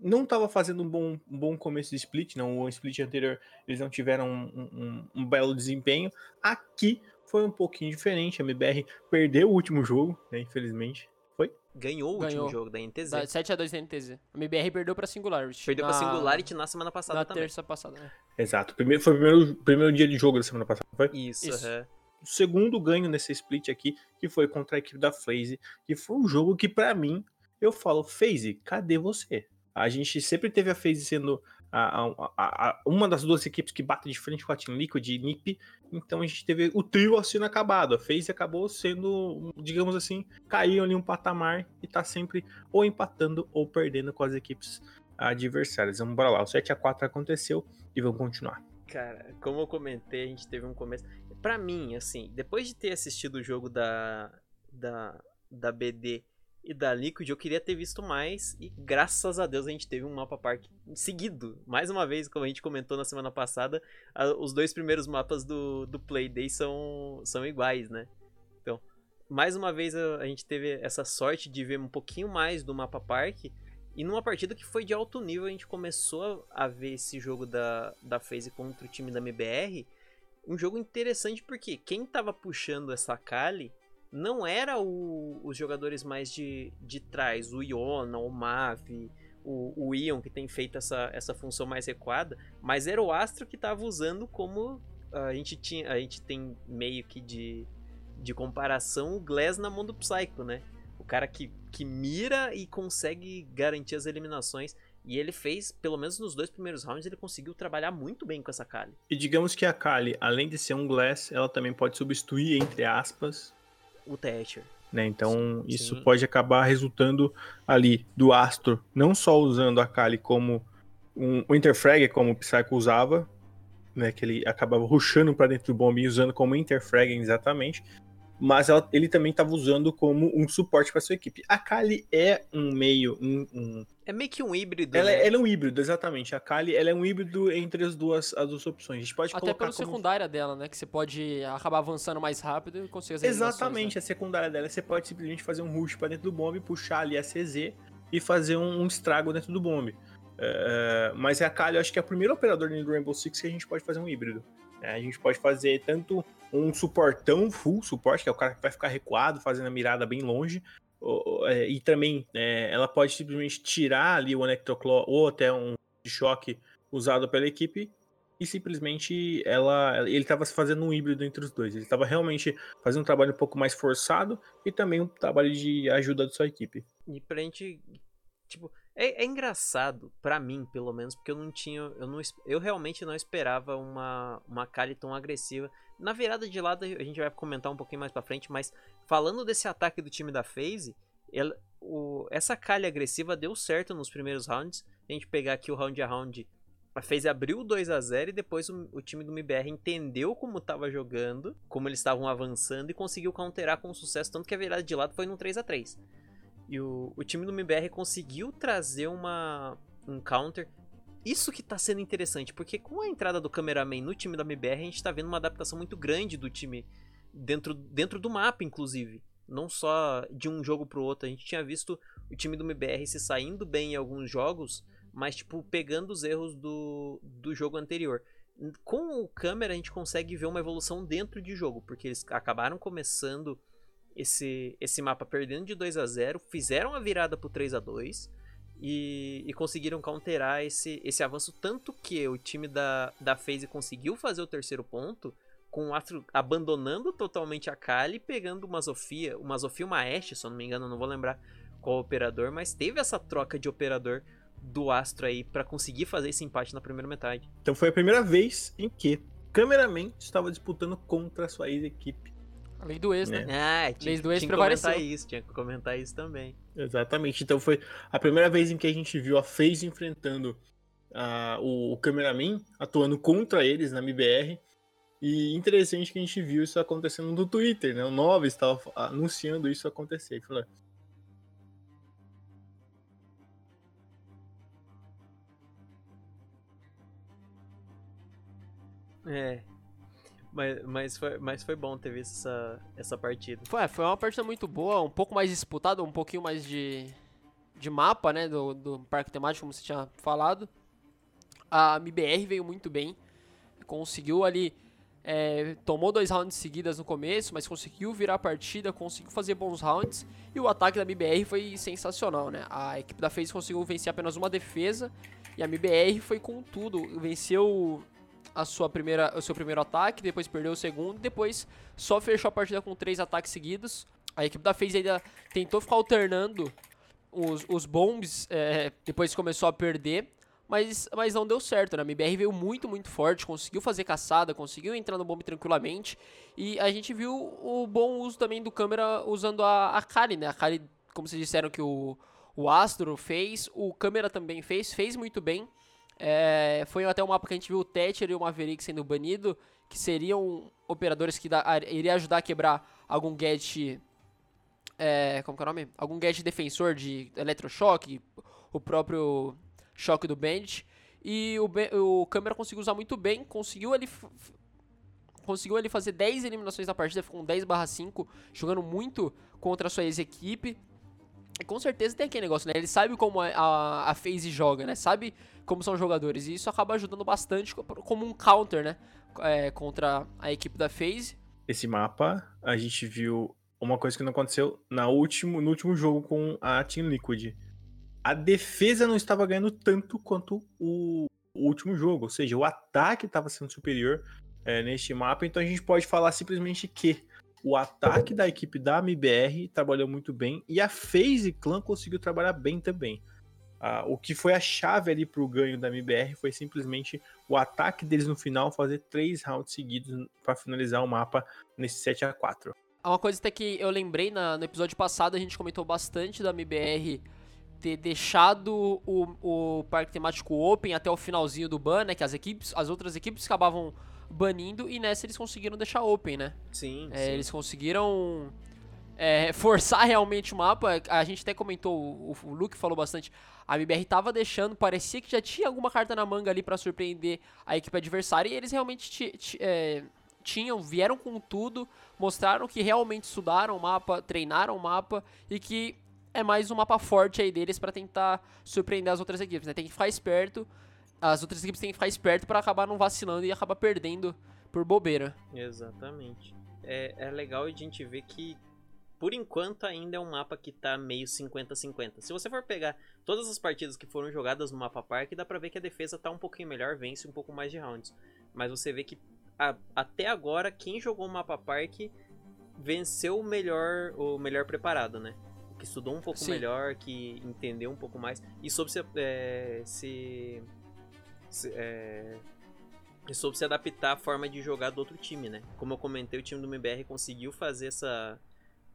não estava fazendo um bom, um bom começo de split, não. O split anterior eles não tiveram um, um, um, belo desempenho. Aqui foi um pouquinho diferente. A MBR perdeu o último jogo, né, infelizmente. Foi? Ganhou o Ganhou. último jogo da NTZ. Da 7x2 da NTZ. A MBR perdeu pra Singularity. Perdeu na, pra Singularity na semana passada Na também. terça passada, né? Exato. Primeiro, foi o primeiro, primeiro dia de jogo da semana passada, foi? Isso, Isso. aham. o segundo ganho nesse split aqui, que foi contra a equipe da FaZe, que foi um jogo que, pra mim, eu falo, FaZe, cadê você? A gente sempre teve a FaZe sendo a- a- a- uma das duas equipes que bate de frente com a Team Liquid e NiP, então a gente teve o trio sendo acabado. A FaZe acabou sendo, digamos assim, caiu ali um patamar e tá sempre ou empatando ou perdendo com as equipes adversárias. Vamos bora lá, o 7x4 aconteceu e vamos continuar. Cara, como eu comentei, a gente teve um começo. Pra mim, assim, depois de ter assistido o jogo da, da, da BD e da Liquid, eu queria ter visto mais. E graças a Deus a gente teve um mapa park seguido. Mais uma vez, como a gente comentou na semana passada, a- os dois primeiros mapas do, do Playday são, são iguais, né? Então, mais uma vez a, a gente teve essa sorte de ver um pouquinho mais do mapa park. E numa partida que foi de alto nível, a gente começou a ver esse jogo da, da FaZe contra o time da MBR. Um jogo interessante porque quem tava puxando essa Kali não era o- os jogadores mais de, de trás, o Iona, o Mavi, o, o Ion, que tem feito essa, essa função mais recuada, mas era o Astro que tava usando como a gente, tinha, a gente tem meio que de, de comparação o Glass na mão do Psycho, né? O cara que, que mira e consegue garantir as eliminações. E ele fez, pelo menos nos dois primeiros rounds, ele conseguiu trabalhar muito bem com essa Kali. E digamos que a Kali, além de ser um Glass, ela também pode substituir, entre aspas, O Thatcher. né? Então Sim, isso sim. pode acabar resultando ali do Astro não só usando a Kali como um, Interfrag, como o Psycho usava, né? Que ele acabava rushando pra dentro do bomb e usando como Interfrag exatamente. Mas ela- ele também estava usando como um suporte para sua equipe. A Kali é um meio, um- um, É meio que um híbrido, ela, né? ela é um híbrido, exatamente. A Kali ela é um híbrido entre as duas, as duas opções. A gente pode Até pela como secundária dela, né? Que você pode acabar avançando mais rápido e conseguir as eliminações, Exatamente, né? a secundária dela você pode simplesmente fazer um rush pra dentro do bomb, puxar ali a CZ e fazer um, um estrago dentro do bomb. É, mas a Kali, eu acho que é o primeiro operador do Rainbow Six que a gente pode fazer um híbrido. É, a gente pode fazer tanto um suportão, full suporte, que é o cara que vai ficar recuado, fazendo a mirada bem longe, é, e também é, ela pode simplesmente tirar ali o Electroclaw ou até um choque usado pela equipe e simplesmente ela ele estava fazendo um híbrido entre os dois. Ele estava realmente fazendo um trabalho um pouco mais forçado e também um trabalho de ajuda da sua equipe. E pra gente. Tipo, é, é engraçado, pra mim, pelo menos, porque eu não tinha. Eu, não, eu realmente não esperava uma, uma Kali tão agressiva. Na virada de lado, a gente vai comentar um pouquinho mais pra frente, mas falando desse ataque do time da FaZe, o, essa Kali agressiva deu certo nos primeiros rounds. A gente pegar aqui o round a round. A FaZe abriu 2 a 0 e depois o, o time do MBR entendeu como tava jogando, como eles estavam avançando e conseguiu counterar com sucesso, tanto que a virada de lado foi num 3 a 3 e o, o time do MBR conseguiu trazer uma, um counter. Isso que tá sendo interessante, porque com a entrada do cameraman no time da MBR, a gente tá vendo uma adaptação muito grande do time dentro, dentro do mapa, inclusive. Não só de um jogo pro outro. A gente tinha visto o time do MBR se saindo bem em alguns jogos, mas, tipo, pegando os erros do, do jogo anterior. Com o câmera, a gente consegue ver uma evolução dentro de jogo, porque eles acabaram começando esse, esse mapa perdendo de 2 a 0 fizeram a virada pro 3 a 2 e, e conseguiram counterar esse, esse avanço. Tanto que o time da, da FaZe conseguiu fazer o terceiro ponto, com o Astro abandonando totalmente a Kali, pegando uma Sofia, uma Sofia uma Ashe, se eu não me engano, não vou lembrar qual operador, mas teve essa troca de operador do Astro aí pra conseguir fazer esse empate na primeira metade. Então foi a primeira vez em que cameraman estava disputando contra a sua ex-equipe. A lei do ex, né? Ah, tinha, Leis do ex tinha que comentar isso, tinha que comentar isso também. Exatamente. Então foi a primeira vez em que a gente viu a FaZe enfrentando o, o cameraman, atuando contra eles na MBR. E interessante que a gente viu isso acontecendo no Twitter, né? O Nova estava anunciando isso acontecer. Ele Falou, É. Mas, mas, foi, mas foi bom ter visto essa, essa partida. Foi, foi uma partida muito boa, um pouco mais disputada, um pouquinho mais de, de mapa, né, do, do parque temático, como você tinha falado, a MBR veio muito bem, conseguiu ali, é, tomou dois rounds seguidas no começo, mas conseguiu virar a partida, conseguiu fazer bons rounds, e o ataque da MBR foi sensacional, né, a equipe da FaZe conseguiu vencer apenas uma defesa, e a MBR foi com tudo, venceu a sua primeira, o seu primeiro ataque, depois perdeu o segundo, depois só fechou a partida com três ataques seguidos. A equipe da FaZe ainda tentou ficar alternando os, os bombs, é, depois começou a perder, mas, mas não deu certo, né? A MBR veio muito, muito forte, conseguiu fazer caçada, conseguiu entrar no bomb tranquilamente, e a gente viu o bom uso também do câmera usando a, a Kali, né? A Kali, como vocês disseram que o, o Astro fez, o câmera também fez, fez muito bem, é, foi até um mapa que a gente viu o Thatcher e o Maverick sendo banido, que seriam operadores que da, iria ajudar a quebrar algum gadget. É, como que é o nome? Algum gadget defensor de eletrochoque, o próprio choque do Bandit. E o, o câmera conseguiu usar muito bem, conseguiu ali. Conseguiu ali fazer 10 eliminações na partida, ficou com 10 5, jogando muito contra a sua ex-equipe. Com certeza tem aquele negócio, né? Ele sabe como a, a, FaZe joga, né? Sabe como são jogadores. E isso acaba ajudando bastante como um counter, né? É, contra a equipe da FaZe. Esse mapa, a gente viu uma coisa que não aconteceu na último, no último jogo com a Team Liquid. A defesa não estava ganhando tanto quanto o, o último jogo. Ou seja, o ataque estava sendo superior é, neste mapa. Então a gente pode falar simplesmente que o ataque da equipe da MBR trabalhou muito bem e a FaZe Clan conseguiu trabalhar bem também. Uh, o que foi a chave ali para o ganho da MBR foi simplesmente o ataque deles no final, fazer três rounds seguidos para finalizar o mapa nesse 7 a 4 Uma coisa até que eu lembrei na, no episódio passado, a gente comentou bastante da MBR ter deixado o, o parque temático open até o finalzinho do ban, né? Que as equipes, as outras equipes acabavam banindo e nessa eles conseguiram deixar open, né? Sim. É, sim. Eles conseguiram é, forçar realmente o mapa. A gente até comentou, o, o Luke falou bastante. A MBR tava deixando, parecia que já tinha alguma carta na manga ali para surpreender a equipe adversária e eles realmente é, tinham, vieram com tudo, mostraram que realmente estudaram o mapa, treinaram o mapa e que é mais um mapa forte aí deles para tentar surpreender as outras equipes, né? Tem que ficar esperto, as outras equipes têm que ficar esperto para acabar não vacilando e acabar perdendo por bobeira. Exatamente. É, é legal a gente ver que por enquanto ainda é um mapa que tá meio 50-50. Se você for pegar todas as partidas que foram jogadas no mapa parque, dá pra ver que a defesa tá um pouquinho melhor, vence um pouco mais de rounds. Mas você vê que a, até agora quem jogou o mapa parque venceu o melhor, o melhor preparado, né? Que estudou um pouco Sim. melhor, que entendeu um pouco mais e soube se, é, se, se é, soube se adaptar à forma de jogar do outro time, né? Como eu comentei, o time do MBR conseguiu fazer essa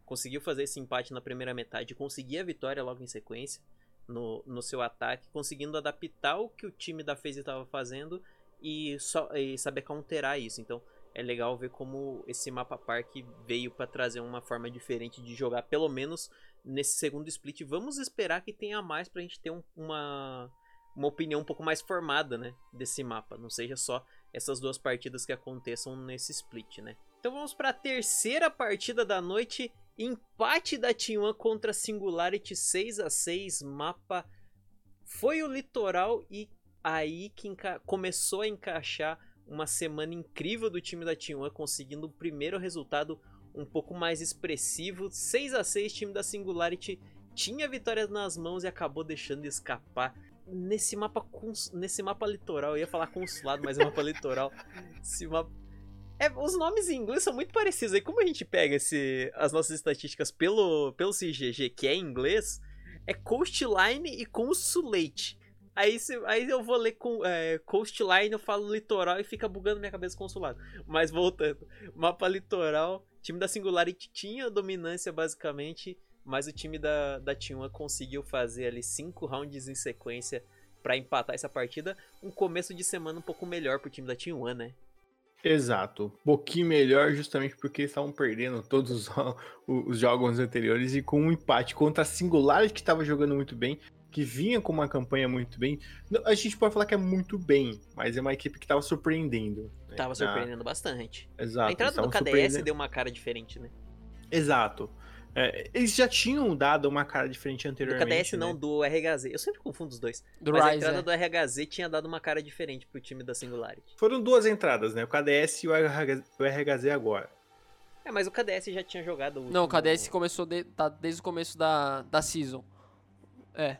conseguiu fazer esse empate na primeira metade, conseguir a vitória logo em sequência no, no seu ataque, conseguindo adaptar o que o time da FaZe estava fazendo e, só, e saber counterar isso. Então é legal ver como esse mapa park veio para trazer uma forma diferente de jogar, pelo menos nesse segundo split. Vamos esperar que tenha mais para a gente ter um, uma, uma opinião um pouco mais formada né, desse mapa, não seja só essas duas partidas que aconteçam nesse split, né? Então vamos para a terceira partida da noite Empate da T1 contra Singularity 6 a 6 mapa foi o litoral e aí que começou a encaixar uma semana incrível do time da T1 conseguindo o primeiro resultado um pouco mais expressivo. 6 a 6 time da Singularity tinha vitórias nas mãos e acabou deixando escapar nesse mapa nesse mapa litoral. Eu ia falar consulado, mas é mapa litoral. Esse mapa é, os nomes em inglês são muito parecidos. Aí como a gente pega esse, as nossas estatísticas pelo, pelo CGG, que é em inglês, é Coastline e Consulate. Aí, se, aí eu vou ler com é, Coastline, eu falo litoral e fica bugando minha cabeça consulado. Mas voltando, mapa litoral, time da Singularity tinha dominância basicamente, mas o time da, da T1 conseguiu fazer ali cinco rounds em sequência para empatar essa partida. Um começo de semana um pouco melhor pro time da T1, né? Exato. Um pouquinho melhor, justamente porque estavam perdendo todos os, os, jogos anteriores e com um empate contra a Singularity, que estava jogando muito bem, que vinha com uma campanha muito bem. A gente pode falar que é muito bem, mas é uma equipe que estava surpreendendo. Né? Tava surpreendendo Na... bastante. Exato. A entrada do KDS deu uma cara diferente, né? Exato. É, eles já tinham dado uma cara diferente Do anteriormente. KDS não, né? do RHZ. Eu sempre confundo os dois. Do Mas a Rise, entrada é. do RHZ tinha dado uma cara diferente pro time da Singularity. Foram duas entradas, né? O KDS e o RH o RHZ agora. É, mas o KDS já tinha jogado o Não, o KDS começou de- tá desde o começo da, da season. É.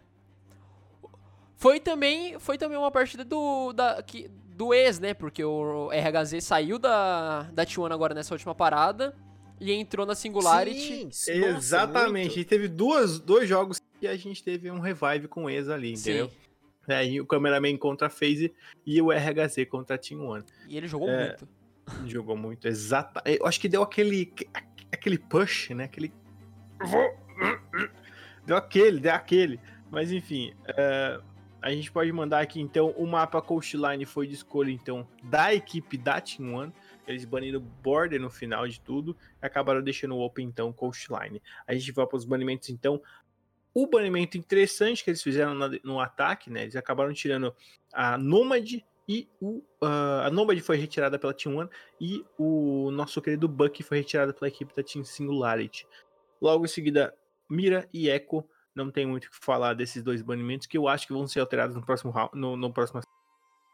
Foi também, foi também uma partida do, da, que, do ex, né? Porque o RHZ saiu da, da T1 agora nessa última parada e entrou na Singularity. Sim, nossa, Exatamente. muito. E teve duas, dois jogos que a gente teve um revive com o ex ali, Sim. entendeu? É, e o cameraman contra a FaZe e o RHZ contra a Team One. E ele jogou É. muito. Jogou muito, exata. Eu acho que deu aquele. aquele push, né? Aquele. Deu aquele, deu aquele. Mas enfim, é, a gente pode mandar aqui então o mapa Coastline foi de escolha então da equipe da Team One. Eles baniram Border no final de tudo e acabaram deixando o Open então Coastline. A gente vai para os banimentos então. O banimento interessante que eles fizeram no ataque, né? Eles acabaram tirando a Nomad e o. ah, a Nomad foi retirada pela Team One e o nosso querido Buck foi retirado pela equipe da Team Singularity. Logo em seguida, Mira e Echo. Não tem muito o que falar desses dois banimentos que eu acho que vão ser alterados no próximo round. No, no próximo,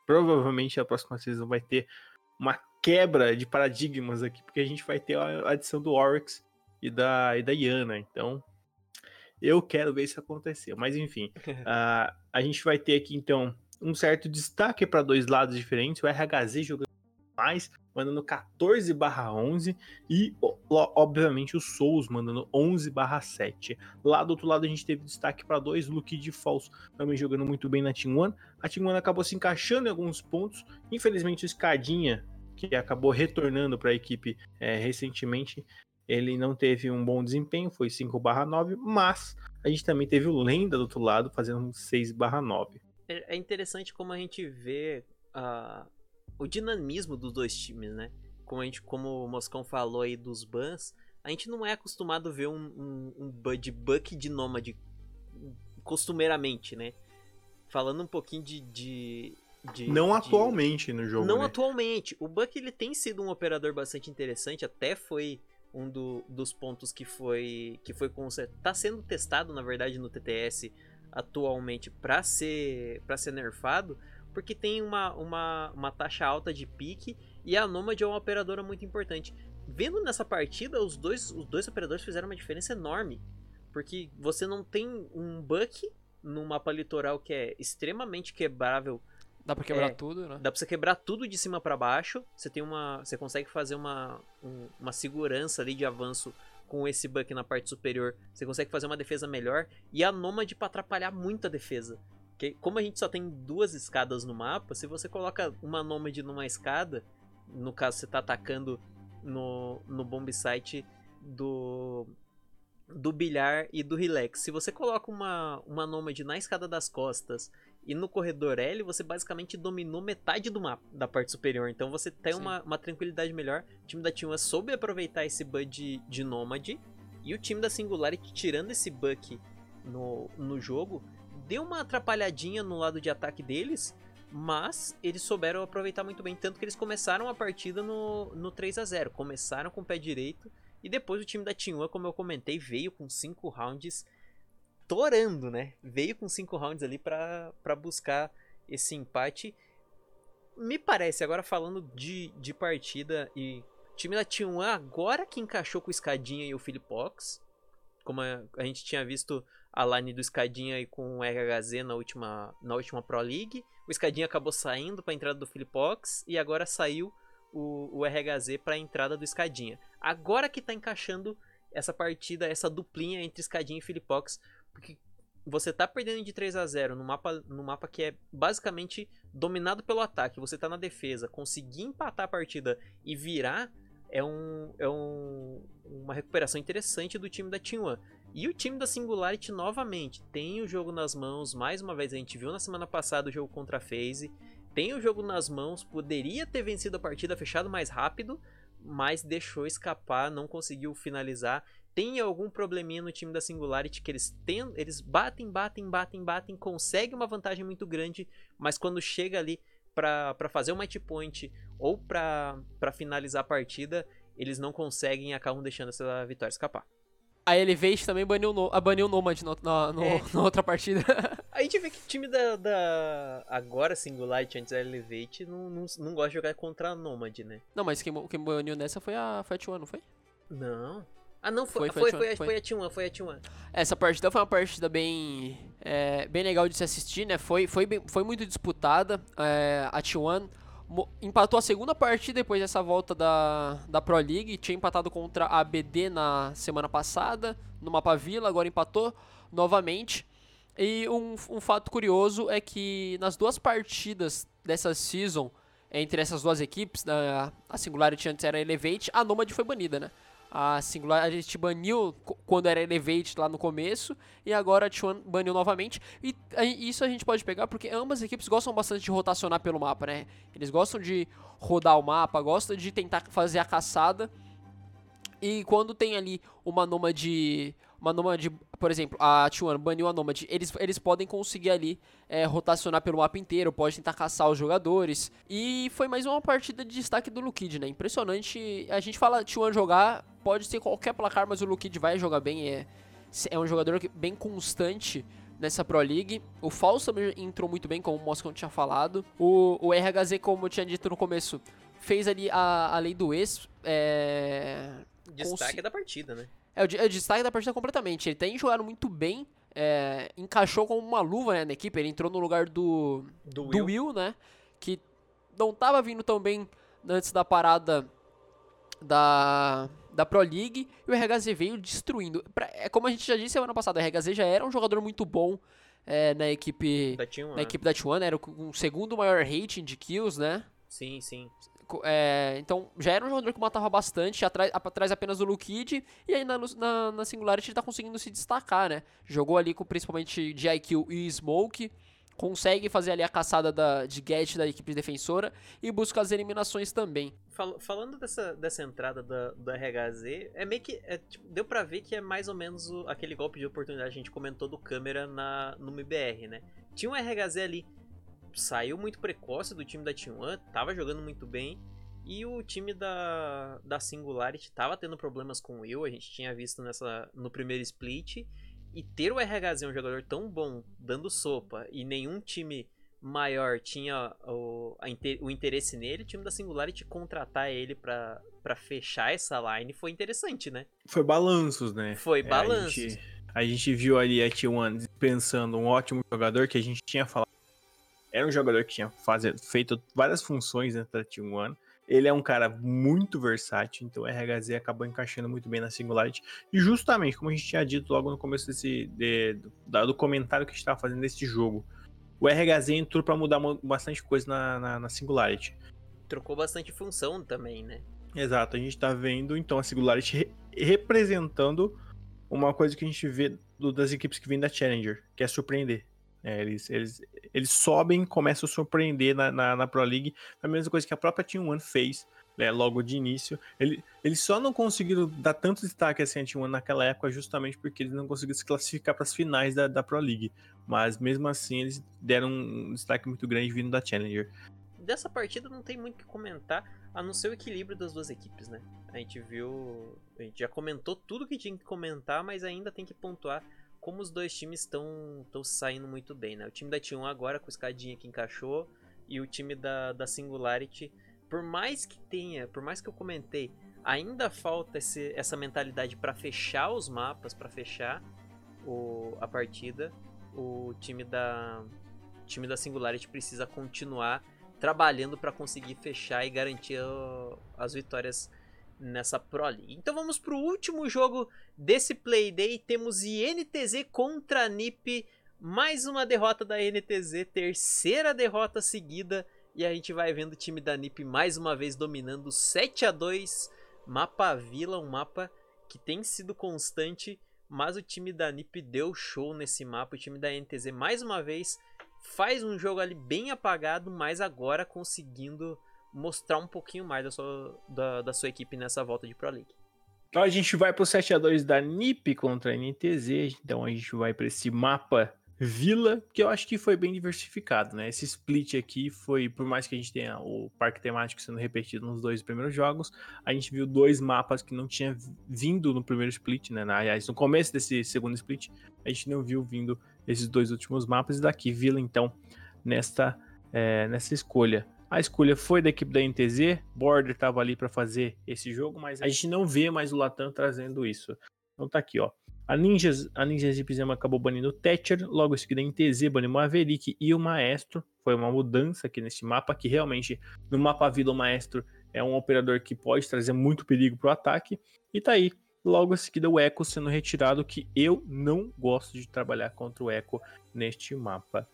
provavelmente a próxima season vai ter uma quebra de paradigmas aqui, porque a gente vai ter a adição do Oryx e da, e da Yana. Então, eu quero ver isso acontecer. Mas enfim, ah, a gente vai ter aqui então um certo destaque para dois lados diferentes. O RHZ jogando mais, mandando 14 barra 11 e obviamente o Souls mandando 11 barra 7. Lá do outro lado a gente teve destaque para dois, Luke de Falso também jogando muito bem na Team One. A Team One acabou se encaixando em alguns pontos. Infelizmente o Escadinha, que acabou retornando para a equipe eh, recentemente, ele não teve um bom desempenho, foi 5 barra 9, mas a gente também teve o Lenda do outro lado fazendo um 6 barra 9. É é interessante como a gente vê ah, o dinamismo dos dois times, né? Como, a gente, como o Moscão falou aí dos bans, a gente não é acostumado a ver um, um, um Bud Buck de Nômade costumeiramente, né? Falando um pouquinho de. de, de- Não de- atualmente no jogo, Não né? atualmente. O Buck ele tem sido um operador bastante interessante, até foi um do- dos pontos que foi que foi tá sendo testado na verdade no TTS atualmente para ser para ser nerfado, porque tem uma, uma, uma taxa alta de pique e a Nomad é uma operadora muito importante. Vendo nessa partida, os dois os dois operadores fizeram uma diferença enorme, porque você não tem um Buck no mapa litoral que é extremamente quebrável Dá pra quebrar É. tudo, né? Dá pra você quebrar tudo de cima pra baixo. Você tem uma. Você consegue fazer uma, um- uma segurança ali de avanço com esse buck na parte superior. Você consegue fazer uma defesa melhor. E a Nomad pra atrapalhar muito a defesa. Porque como a gente só tem duas escadas no mapa, se você coloca uma Nomad numa escada, no caso você tá atacando no, no bomb site do. Do bilhar e do relax. Se você coloca uma, uma Nomad na escada das costas e no corredor L, você basicamente dominou metade do mapa, da parte superior. Então você tem Sim. uma, uma tranquilidade melhor. O time da T1 soube aproveitar esse bug de, de Nomad. E o time da Singularity, tirando esse buck no, no jogo, deu uma atrapalhadinha no lado de ataque deles. Mas eles souberam aproveitar muito bem. Tanto que eles começaram a partida no, no 3 a 0 Começaram com o pé direito. E depois o time da T1, como eu comentei, veio com 5 rounds torando, né? Veio com cinco rounds ali pra buscar esse empate. Me parece, agora falando de, de partida e time da T1 agora que encaixou com o Escadinha e o Philipox, como a, a gente tinha visto a line do Escadinha e com o RHZ na última, na última Pro League, o Escadinha acabou saindo para a entrada do Philipox e agora saiu o, o RHZ para a entrada do Escadinha. Agora que tá encaixando essa partida, essa duplinha entre Escadinha e Philipox, porque você tá perdendo de 3 a 0 no mapa, no mapa que é basicamente dominado pelo ataque, você tá na defesa, conseguir empatar a partida e virar é, um, é um, uma recuperação interessante do time da Team One. E o time da Singularity novamente tem o jogo nas mãos, mais uma vez a gente viu na semana passada o jogo contra a FaZe, tem o jogo nas mãos, poderia ter vencido a partida fechado mais rápido, mas deixou escapar, não conseguiu finalizar tem algum probleminha no time da Singularity que eles eles batem, batem, batem, batem, conseguem uma vantagem muito grande, mas quando chega ali pra fazer o match point ou pra pra finalizar a partida, eles não conseguem e acabam deixando essa vitória escapar. A Elevate também baniu, no, a baniu o Nomad no, na, no, É. na outra partida. A gente vê que o time da, da agora Singularity, antes da Elevate, não, não, não gosta de jogar contra a Nomad, né? não, mas quem, quem baniu nessa foi a a T1, não foi? Não. Ah, não, foi, Foi, foi foi, a foi, T1, foi, a T1, foi a T1. Essa partida foi uma partida bem, é, bem legal de se assistir, né? Foi, foi, bem- foi muito disputada. É, a T1 mo- empatou a segunda partida depois dessa volta da, da Pro League. Tinha empatado contra a BD na semana passada, no mapa Vila, agora empatou novamente. E um, um fato curioso é que nas duas partidas dessa season, entre essas duas equipes, da, a Singularity antes era Elevate, a Nomad foi banida, né? A Singularity baniu quando era Elevate lá no começo, e agora a T1 baniu novamente. E isso a gente pode pegar porque ambas as equipes gostam bastante de rotacionar pelo mapa, né? Eles gostam de rodar o mapa, gostam de tentar fazer a caçada. E quando tem ali uma Nomad, uma Nomad, por exemplo, a T1 baniu a Nomad, eles, eles podem conseguir ali é, rotacionar pelo mapa inteiro, pode tentar caçar os jogadores. E foi mais uma partida de destaque do Lukid, né? Impressionante. A gente fala T1 jogar, pode ser qualquer placar, mas o Lukid vai jogar bem. É, é um jogador bem constante nessa Pro League. O Falso também entrou muito bem, como o Moscon tinha falado. O, o RHZ, como eu tinha dito no começo, fez ali a, a lei do ex. É, Destaque da partida, né? é o, é o destaque da partida completamente. Ele tem jogado muito bem, é, encaixou como uma luva né, na equipe. Ele entrou no lugar do, Do do Will. Will, né? Que não tava vindo tão bem antes da parada da, da Pro League. E o RHZ veio destruindo. Pra- é como a gente já disse semana passada, o RHZ já era um jogador muito bom é, na equipe Da T1, na né? equipe da T1, era o com o segundo maior rating de kills, né? Sim, sim. É, então, já era um jogador que matava bastante, atrás, atrás apenas do Lukid, e aí na, na, na Singularity ele tá conseguindo se destacar, né? Jogou ali com principalmente IQ e Smoke, consegue fazer ali a caçada da, de Get da equipe defensora e busca as eliminações também. Fal- falando dessa, dessa entrada da, do RHZ, é meio que. é, tipo, deu pra ver que é mais ou menos o- aquele golpe de oportunidade que a gente comentou do câmera na, no MBR, né? Tinha um RHZ ali, saiu muito precoce do time da T1, tava jogando muito bem. E o time da, da Singularity tava tendo problemas com o Will, a gente tinha visto nessa, no primeiro split. E ter o RHZ, um jogador tão bom, dando sopa, e nenhum time maior tinha o, o interesse nele, o time da Singularity contratar ele pra, pra fechar essa line foi interessante, né? Foi balanços, né? Foi É, balanços. A gente, a gente viu ali a T1 pensando um ótimo jogador que a gente tinha falado. Era um jogador que tinha feito várias funções dentro da T1. Ele é um cara muito versátil, então o RHZ acabou encaixando muito bem na Singularity. E justamente, como a gente tinha dito logo no começo desse, de- do, do comentário que a gente estava fazendo desse jogo, o RHZ entrou para mudar bastante coisa na, na, na Singularity. Trocou bastante função também, né? Exato, a gente tá vendo então a Singularity re- representando uma coisa que a gente vê do- das equipes que vêm da Challenger, que é surpreender. É, eles, eles, eles sobem e começam a surpreender na, na, na Pro League. A mesma coisa que a própria Team One fez né, logo de início. Ele, eles só não conseguiram dar tanto destaque assim a Team One naquela época justamente porque eles não conseguiram se classificar para as finais da, da Pro League. Mas mesmo assim eles deram um destaque muito grande vindo da Challenger. Dessa partida não tem muito o que comentar, a não ser o equilíbrio das duas equipes, né? A gente viu. A gente já comentou tudo que tinha que comentar, mas ainda tem que pontuar como os dois times estão saindo muito bem, né? O time da T1 agora com o escadinha que encaixou e o time da, da Singularity, por mais que tenha, por mais que eu comentei, ainda falta esse, essa mentalidade para fechar os mapas, para fechar o, a partida. O time da o time da Singularity precisa continuar trabalhando para conseguir fechar e garantir as vitórias nessa Pro League. Então vamos pro último jogo desse Playday. Temos INTZ contra NiP. Mais uma derrota da NTZ, terceira derrota seguida. E a gente vai vendo o time da NiP mais uma vez dominando 7 a 2 Mapa Vila, um mapa que tem sido constante. Mas o time da NiP deu show nesse mapa. O time da NTZ mais uma vez faz um jogo ali bem apagado, mas agora conseguindo mostrar um pouquinho mais da sua, da, da sua equipe nessa volta de Pro League. Então a gente vai pro 7x2 da NiP contra a NTZ. Então a gente vai para esse mapa Vila, que eu acho que foi bem diversificado, né? Esse split aqui foi, por mais que a gente tenha o parque temático sendo repetido nos dois primeiros jogos, a gente viu dois mapas que não tinha vindo no primeiro split, né? Aliás, no começo desse segundo split, a gente não viu vindo esses dois últimos mapas, e daqui Vila, então, nesta, é, nessa escolha. A escolha foi da equipe da NTZ, Border estava ali para fazer esse jogo, mas a gente não vê mais o Latam trazendo isso. Então tá aqui, ó. A Ninjas, a Ninjas de Pizema acabou banindo o Thatcher, logo em seguida a NTZ baniu o Maverick e o Maestro. Foi uma mudança aqui nesse mapa, que realmente no mapa Vila o Maestro é um operador que pode trazer muito perigo pro ataque. E tá aí, logo em seguida o Echo sendo retirado, que eu não gosto de trabalhar contra o Echo neste mapa.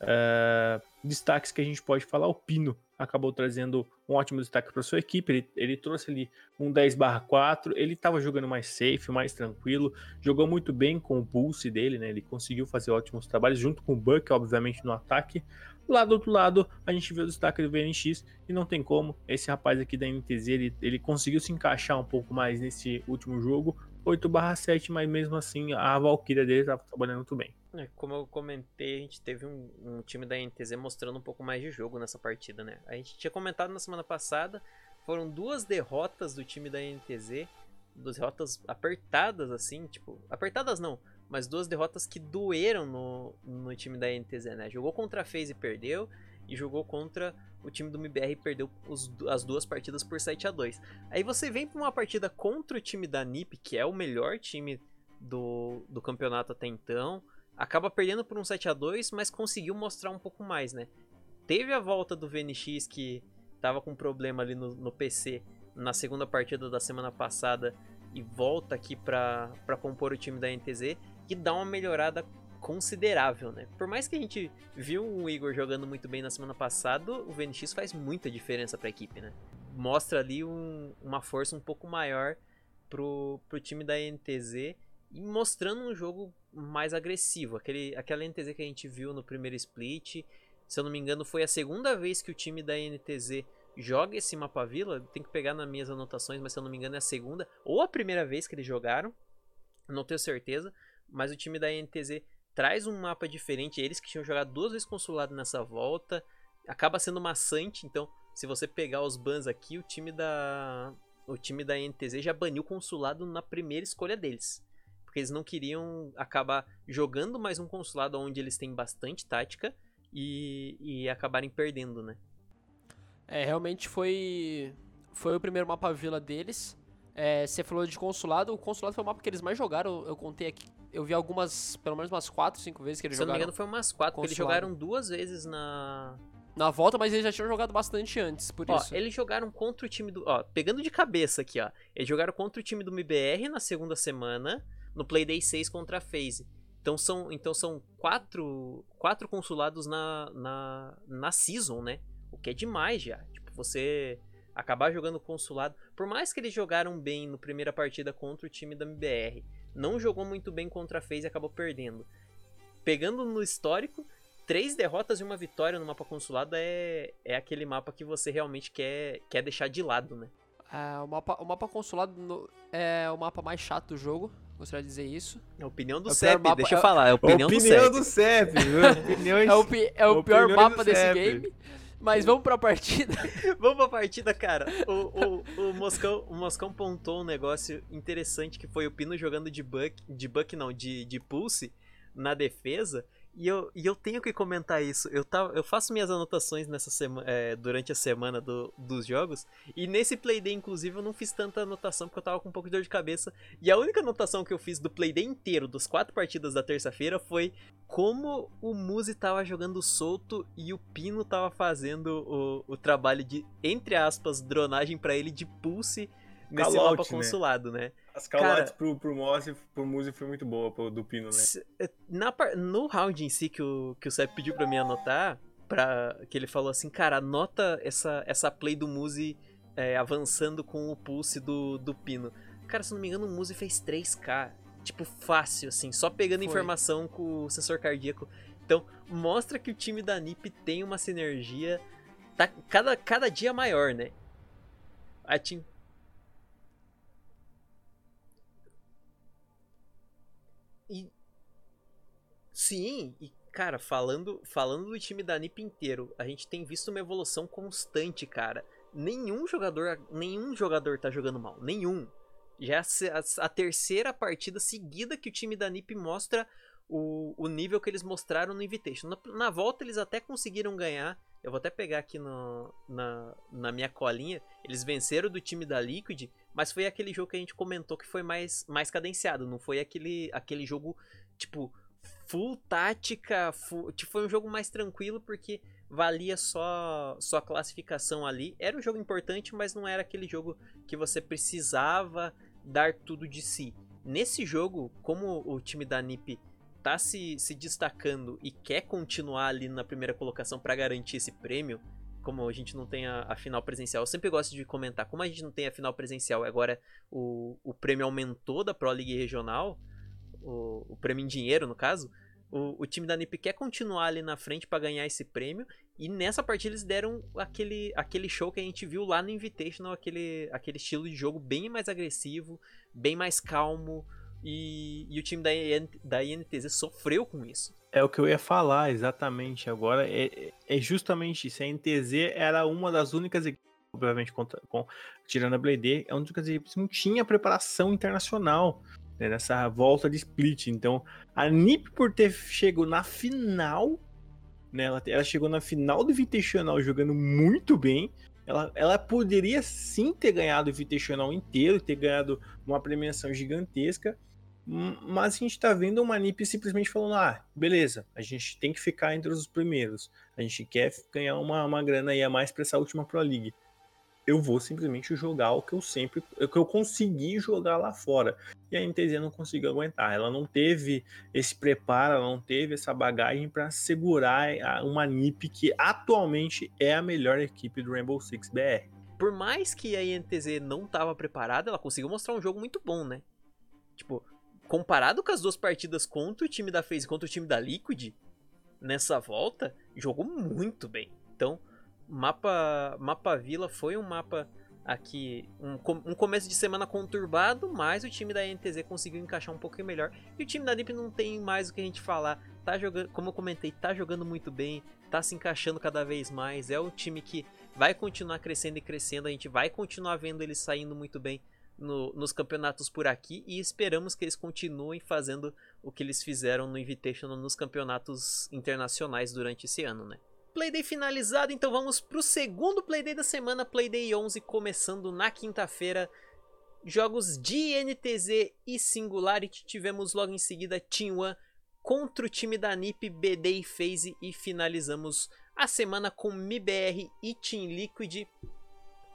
Uh, destaques que a gente pode falar, o Pino acabou trazendo um ótimo destaque para sua equipe. Ele, ele, trouxe ali um 10/4. Ele estava jogando mais safe, mais tranquilo. Jogou muito bem com o pulse dele, né? Ele conseguiu fazer ótimos trabalhos junto com o Buck, obviamente, no ataque. Lá do outro lado, a gente vê o destaque do VNX e não tem como. Esse rapaz aqui da NTZ, ele, ele conseguiu se encaixar um pouco mais nesse último jogo. 8/7, mas mesmo assim a Valkyria dele estava trabalhando muito bem. É, como eu comentei, a gente teve um, um, time da NTZ mostrando um pouco mais de jogo nessa partida, né? A gente tinha comentado na semana passada, foram duas derrotas do time da NTZ, duas derrotas apertadas, assim, tipo, apertadas não, mas duas derrotas que doeram no, no time da NTZ, né? Jogou contra a FaZe e perdeu, e jogou contra o time do MBR e perdeu os, as duas partidas por 7 a 2 Aí você vem para uma partida contra o time da NiP, que é o melhor time do, do campeonato até então, acaba perdendo por um 7 a 2 mas conseguiu mostrar um pouco mais, né? Teve a volta do VNX que tava com problema ali no, no PC na segunda partida da semana passada e volta aqui para compor o time da NTZ e dá uma melhorada considerável, né? Por mais que a gente viu o Igor jogando muito bem na semana passada, o VNX faz muita diferença para a equipe, né? Mostra ali um, uma força um pouco maior pro, pro time da NTZ e mostrando um jogo mais agressivo. Aquele, aquela NTZ que a gente viu no primeiro split, se eu não me engano, foi a segunda vez que o time da NTZ joga esse mapa vila. Tem que pegar nas minhas anotações, mas se eu não me engano é a segunda ou a primeira vez que eles jogaram. Não tenho certeza, mas o time da NTZ traz um mapa diferente. Eles que tinham jogado duas vezes consulado nessa volta, acaba sendo maçante. Então, se você pegar os bans aqui, o time da o time da NTZ já baniu o consulado na primeira escolha deles porque eles não queriam acabar jogando mais um consulado onde eles têm bastante tática e, e acabarem perdendo, né? É, realmente foi foi o primeiro mapa vila deles. É, você falou de consulado, o consulado foi o mapa que eles mais jogaram, eu, contei aqui, eu vi algumas, pelo menos umas 4, 5 vezes que eles Se jogaram. Se não me engano foi umas 4, porque eles jogaram duas vezes na... Na volta, mas eles já tinham jogado bastante antes, por ó, isso. Eles jogaram contra o time do... Ó, pegando de cabeça aqui, ó. Eles jogaram contra o time do MBR na segunda semana no Playday 6 contra a FaZe. Então são, então são quatro, quatro consulados na, na, na Season, né? O que é demais já. Tipo, você acabar jogando consulado. Por mais que eles jogaram bem no primeira partida contra o time da MBR, não jogou muito bem contra a FaZe e acabou perdendo. Pegando no histórico, três derrotas e uma vitória no mapa consulado é, é aquele mapa que você realmente quer, quer deixar de lado, né? É, o, mapa, o mapa consulado no, é o mapa mais chato do jogo. Gostaria de dizer isso. É a opinião do É CEP, mapa- deixa eu é- falar. É a opinião, Opinião do do CEP. CEP, viu? Opiniões... É o, pi- é o pior mapa do desse CEP. game. Mas vamos pra partida. Vamos pra partida, cara. O, o, o, Moscão, o Moscão pontou um negócio interessante que foi o Pino jogando de Buck, de Buck não, de, de Pulse na defesa. E eu, e eu tenho que comentar isso. Eu, tava, eu faço minhas anotações nessa sema, é, durante a semana do- dos jogos. E nesse Playday, inclusive, eu não fiz tanta anotação porque eu tava com um pouco de dor de cabeça. E a única anotação que eu fiz do Playday inteiro, dos quatro partidas da terça-feira, foi como o Muzi tava jogando solto e o Pino tava fazendo o, o trabalho de, entre aspas, dronagem pra ele de pulse nesse mapa né? consulado, né? As caladas pro, pro Moss e pro Muzi foi muito boa, pro, do Pino, né? Se- eh, Na, no round em si que o, que o Sep pediu pra mim anotar, pra, que ele falou assim, cara, anota essa, essa play do Muzi eh, avançando com o pulse do, do Pino. Cara, se não me engano, o Muzi fez 3k. Tipo, fácil, assim, só pegando Foi. informação com o sensor cardíaco. Então, mostra que o time da NiP tem uma sinergia tá cada, cada dia maior, né? A team, E Sim, e cara, falando, falando do time da NiP inteiro, a gente tem visto uma evolução constante, cara. Nenhum jogador, nenhum jogador tá jogando mal, nenhum. Já é a, a terceira partida seguida que o time da NiP mostra o, o nível que eles mostraram no Invitation. Na, na, volta eles até conseguiram ganhar. Eu vou até pegar aqui no, na, na minha colinha. Eles venceram do time da Liquid, mas foi aquele jogo que a gente comentou que foi mais, mais cadenciado. Não foi aquele, aquele jogo, tipo, full tática. Full, tipo, foi um jogo mais tranquilo porque valia só, a classificação ali. Era um jogo importante, mas não era aquele jogo que você precisava dar tudo de si. Nesse jogo, como o time da NiP tá se, se destacando e quer continuar ali na primeira colocação para garantir esse prêmio, como a gente não tem a, a, final presencial, eu sempre gosto de comentar, como a gente não tem a final presencial, agora o, o prêmio aumentou da Pro League regional, o, o prêmio em dinheiro no caso, o, o, time da NIP quer continuar ali na frente para ganhar esse prêmio. E nessa partida eles deram aquele, aquele show que a gente viu lá no Invitational, aquele, aquele estilo de jogo bem mais agressivo, bem mais calmo, e, e o time da, da INTZ sofreu com isso. É o que eu ia falar, exatamente. Agora é, é justamente isso. A NTZ era uma das únicas obviamente, contra, com, tirando a Blade, é uma das únicas equipes que não tinha preparação internacional né, nessa volta de split. Então, a NiP, por ter chegado na final, né, ela, ela chegou na final do Invitational jogando muito bem. Ela, ela poderia sim ter ganhado o Invitational inteiro, ter ganhado uma premiação gigantesca, mas a gente está vendo uma NIP simplesmente falando: ah, beleza, a gente tem que ficar entre os primeiros. A gente quer ganhar uma, uma grana aí a mais para essa última Pro League. Eu vou simplesmente jogar o que eu sempre. o que eu consegui jogar lá fora. E a NTZ não conseguiu aguentar. Ela não teve esse preparo, ela não teve essa bagagem para segurar uma NIP que atualmente é a melhor equipe do Rainbow Six BR. Por mais que a INTZ não estava preparada, ela conseguiu mostrar um jogo muito bom, né? Tipo, comparado com as duas partidas contra o time da FaZe e contra o time da Liquid, nessa volta, jogou muito bem. Então, mapa, mapa Vila foi um mapa aqui, um, um começo de semana conturbado, mas o time da NTZ conseguiu encaixar um pouquinho melhor. E o time da NiP não tem mais o que a gente falar. Tá jogando, como eu comentei, tá jogando muito bem, tá se encaixando cada vez mais. É o time que vai continuar crescendo e crescendo. A gente vai continuar vendo eles saindo muito bem no, nos campeonatos por aqui e esperamos que eles continuem fazendo o que eles fizeram no Invitational nos campeonatos internacionais durante esse ano, né? Playday finalizado, então vamos pro segundo Playday da semana, Playday 11, começando na quinta-feira. Jogos de NTZ e Singularity, tivemos logo em seguida Team One contra o time da NiP, BD e FaZe e finalizamos a semana com MIBR e Team Liquid.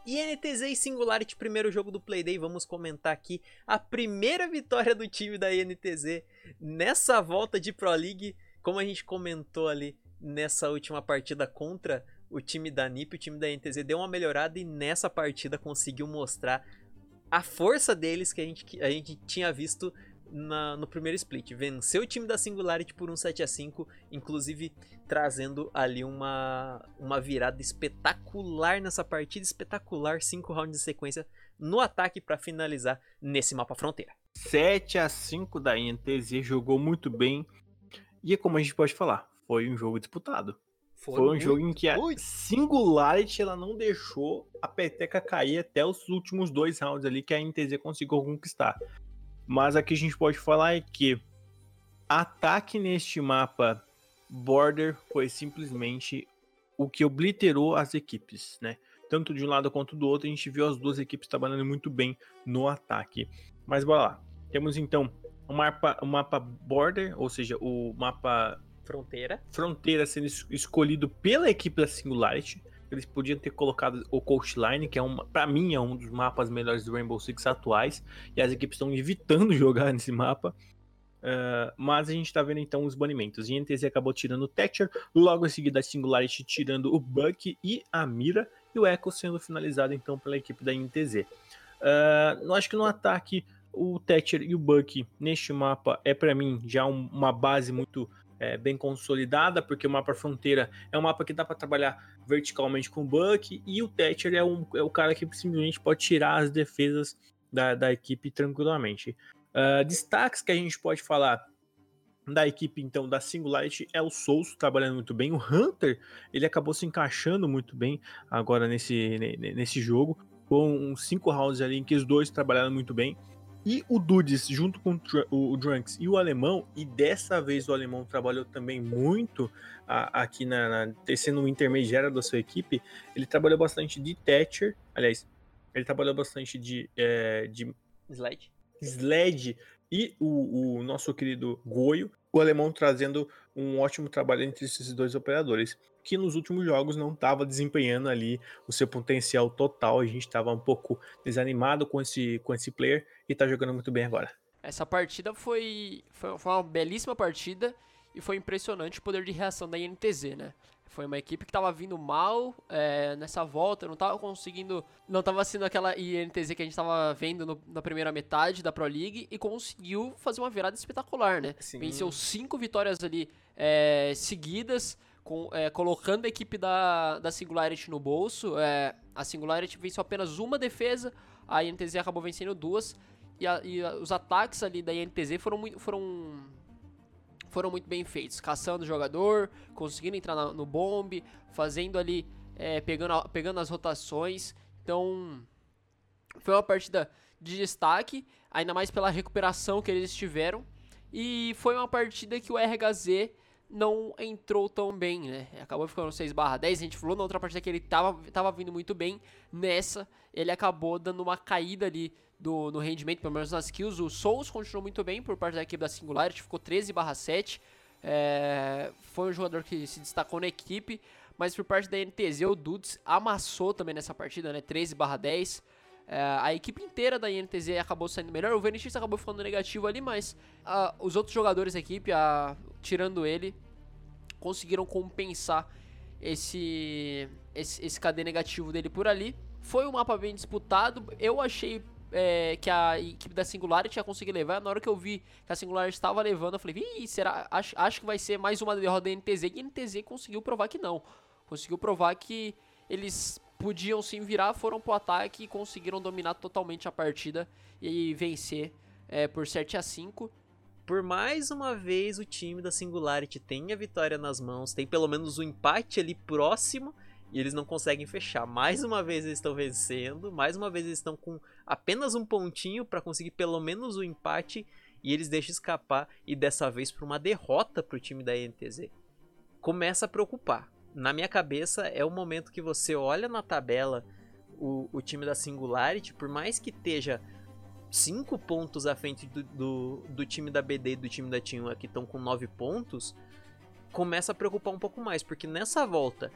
INTZ e Singularity, primeiro jogo do Playday, vamos comentar aqui a primeira vitória do time da INTZ nessa volta de Pro League, como a gente comentou ali nessa última partida contra o time da NiP, o time da INTZ deu uma melhorada e nessa partida conseguiu mostrar a força deles que a gente, a gente tinha visto na, no primeiro split. Venceu o time da Singularity por um 7 a 5 inclusive trazendo ali uma, uma virada espetacular nessa partida, espetacular, 5 rounds de sequência no ataque para finalizar nesse mapa fronteira. 7 a 5 da INTZ jogou muito bem. E é como a gente pode falar, foi um jogo disputado. Foi, foi um muito, jogo em que a muito. Singularity ela não deixou a peteca cair até os últimos dois rounds ali que a INTZ conseguiu conquistar. Mas aqui a gente pode falar é que ataque neste mapa Border foi simplesmente o que obliterou as equipes, né? Tanto de um lado quanto do outro, a gente viu as duas equipes trabalhando muito bem no ataque. Mas bora lá. Temos então o mapa, o mapa Border, ou seja, o mapa Fronteira. Fronteira sendo escolhido pela equipe da Singularity. Eles podiam ter colocado o Coastline, que é um, para mim é um dos mapas melhores do Rainbow Six atuais, e as equipes estão evitando jogar nesse mapa. Uh, mas a gente está vendo então os banimentos. E NTZ acabou tirando o Thatcher, logo em seguida a Singularity tirando o Buck e a Mira, e o Echo sendo finalizado então pela equipe da NTZ. Uh, ah, eu acho que no ataque o Thatcher e o Buck neste mapa é para mim já um, uma base muito é, bem consolidada, porque o mapa fronteira é um mapa que dá para trabalhar verticalmente com o Buck, e o Thatcher é, um, é o cara que simplesmente pode tirar as defesas da, da equipe tranquilamente. Uh, destaques que a gente pode falar da equipe então da Singularity é o Souls trabalhando muito bem. O Hunter ele acabou se encaixando muito bem agora nesse, nesse jogo. Com cinco rounds ali em que os dois trabalharam muito bem. E o Dudes, junto com o Drunks e o alemão, e dessa vez o alemão trabalhou também muito a, aqui na, na sendo um intermediário da sua equipe, ele trabalhou bastante de Thatcher, aliás, ele trabalhou bastante de, é, de Sled. Sled e o, o nosso querido Goio, o alemão trazendo um ótimo trabalho entre esses dois operadores, que nos últimos jogos não estava desempenhando ali o seu potencial total. A gente estava um pouco desanimado com esse, com esse player e está jogando muito bem agora. Essa partida foi, foi, foi uma belíssima partida e foi impressionante o poder de reação da INTZ, né? Foi uma equipe que estava vindo mal é, nessa volta, não estava conseguindo. Não estava sendo aquela INTZ que a gente estava vendo no, na primeira metade da Pro League e conseguiu fazer uma virada espetacular, né? Sim. Venceu cinco vitórias ali é, seguidas, com, é, colocando a equipe da, da Singularity no bolso. É, a Singularity venceu apenas uma defesa, a INTZ acabou vencendo duas. E, a, e a, os ataques ali da INTZ foram muito. Foram foram muito bem feitos, caçando o jogador, conseguindo entrar na, no bombe, fazendo ali, é, pegando, pegando as rotações. Então, foi uma partida de destaque, ainda mais pela recuperação que eles tiveram. E foi uma partida que o RHZ não entrou tão bem, né? Acabou ficando 6 barra 10, a gente falou na outra partida que ele tava, tava vindo muito bem. Nessa, ele acabou dando uma caída ali do, no rendimento, pelo menos nas kills. O Souls continuou muito bem por parte da equipe da Singularity, ficou 13 7. É, foi um jogador que se destacou na equipe, mas por parte da NTZ, o Dudes amassou também nessa partida, né? 13 10. É, a equipe inteira da INTZ acabou saindo melhor. O Venetix acabou ficando negativo ali, mas uh, os outros jogadores da equipe, uh, tirando ele, conseguiram compensar esse, esse, esse KD negativo dele por ali. Foi um mapa bem disputado. Eu achei é, que a equipe da Singularity ia conseguir levar. Na hora que eu vi que a Singularity estava levando, eu falei, Ih, será? Acho, acho que vai ser mais uma derrota da NTZ. E a NTZ conseguiu provar que não. Conseguiu provar que eles podiam sim virar, foram pro ataque e conseguiram dominar totalmente a partida e vencer é, por 7 a 5 por mais uma vez o time da Singularity tem a vitória nas mãos, tem pelo menos um empate ali próximo e eles não conseguem fechar. Mais uma vez eles estão vencendo, mais uma vez eles estão com apenas um pontinho para conseguir pelo menos o empate e eles deixam escapar e dessa vez para uma derrota para o time da NTZ. Começa a preocupar. Na minha cabeça é o momento que você olha na tabela o, o time da Singularity, por mais que esteja cinco pontos à frente do, do, do time da BD e do time da Team que estão com nove pontos, começa a preocupar um pouco mais, porque nessa volta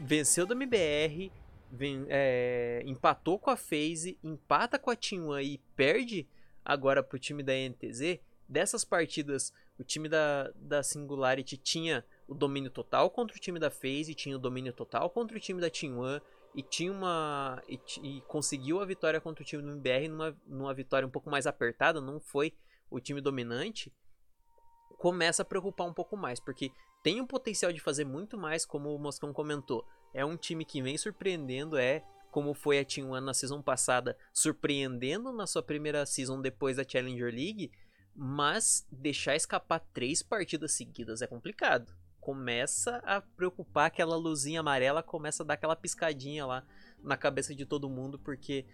venceu da MBR, vem, é, empatou com a FaZe, empata com a Team e perde agora pro time da NTZ. Dessas partidas, o time da, da Singularity tinha o domínio total contra o time da FaZe, tinha o domínio total contra o time da Team One e tinha uma e, e, conseguiu a vitória contra o time do MBR numa, numa vitória um pouco mais apertada, não foi o time dominante. Começa a preocupar um pouco mais, porque tem o potencial de fazer muito mais, como o Moscão comentou. É um time que vem surpreendendo, é como foi a Team One na season passada, surpreendendo na sua primeira season depois da Challenger League, mas deixar escapar três partidas seguidas é complicado. Começa a preocupar aquela luzinha amarela, começa a dar aquela piscadinha lá na cabeça de todo mundo, porque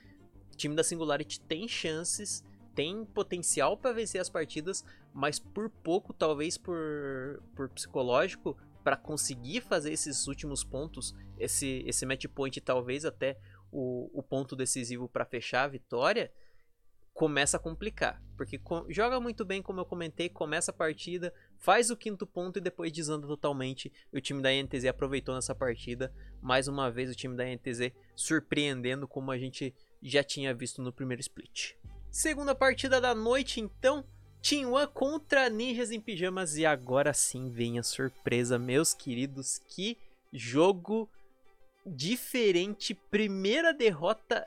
o time da Singularity tem chances tem potencial para vencer as partidas, mas por pouco, talvez por, por psicológico, para conseguir fazer esses últimos pontos, esse, esse match point, talvez até o, o ponto decisivo para fechar a vitória, começa a complicar. Porque joga muito bem, como eu comentei, começa a partida, faz o quinto ponto e depois desanda totalmente. o time da NTZ aproveitou nessa partida. Mais uma vez, o time da NTZ surpreendendo, como a gente já tinha visto no primeiro split. Segunda partida da noite, então. Team One contra Ninjas em Pijamas. E agora sim vem a surpresa, meus queridos. Que jogo diferente. Primeira derrota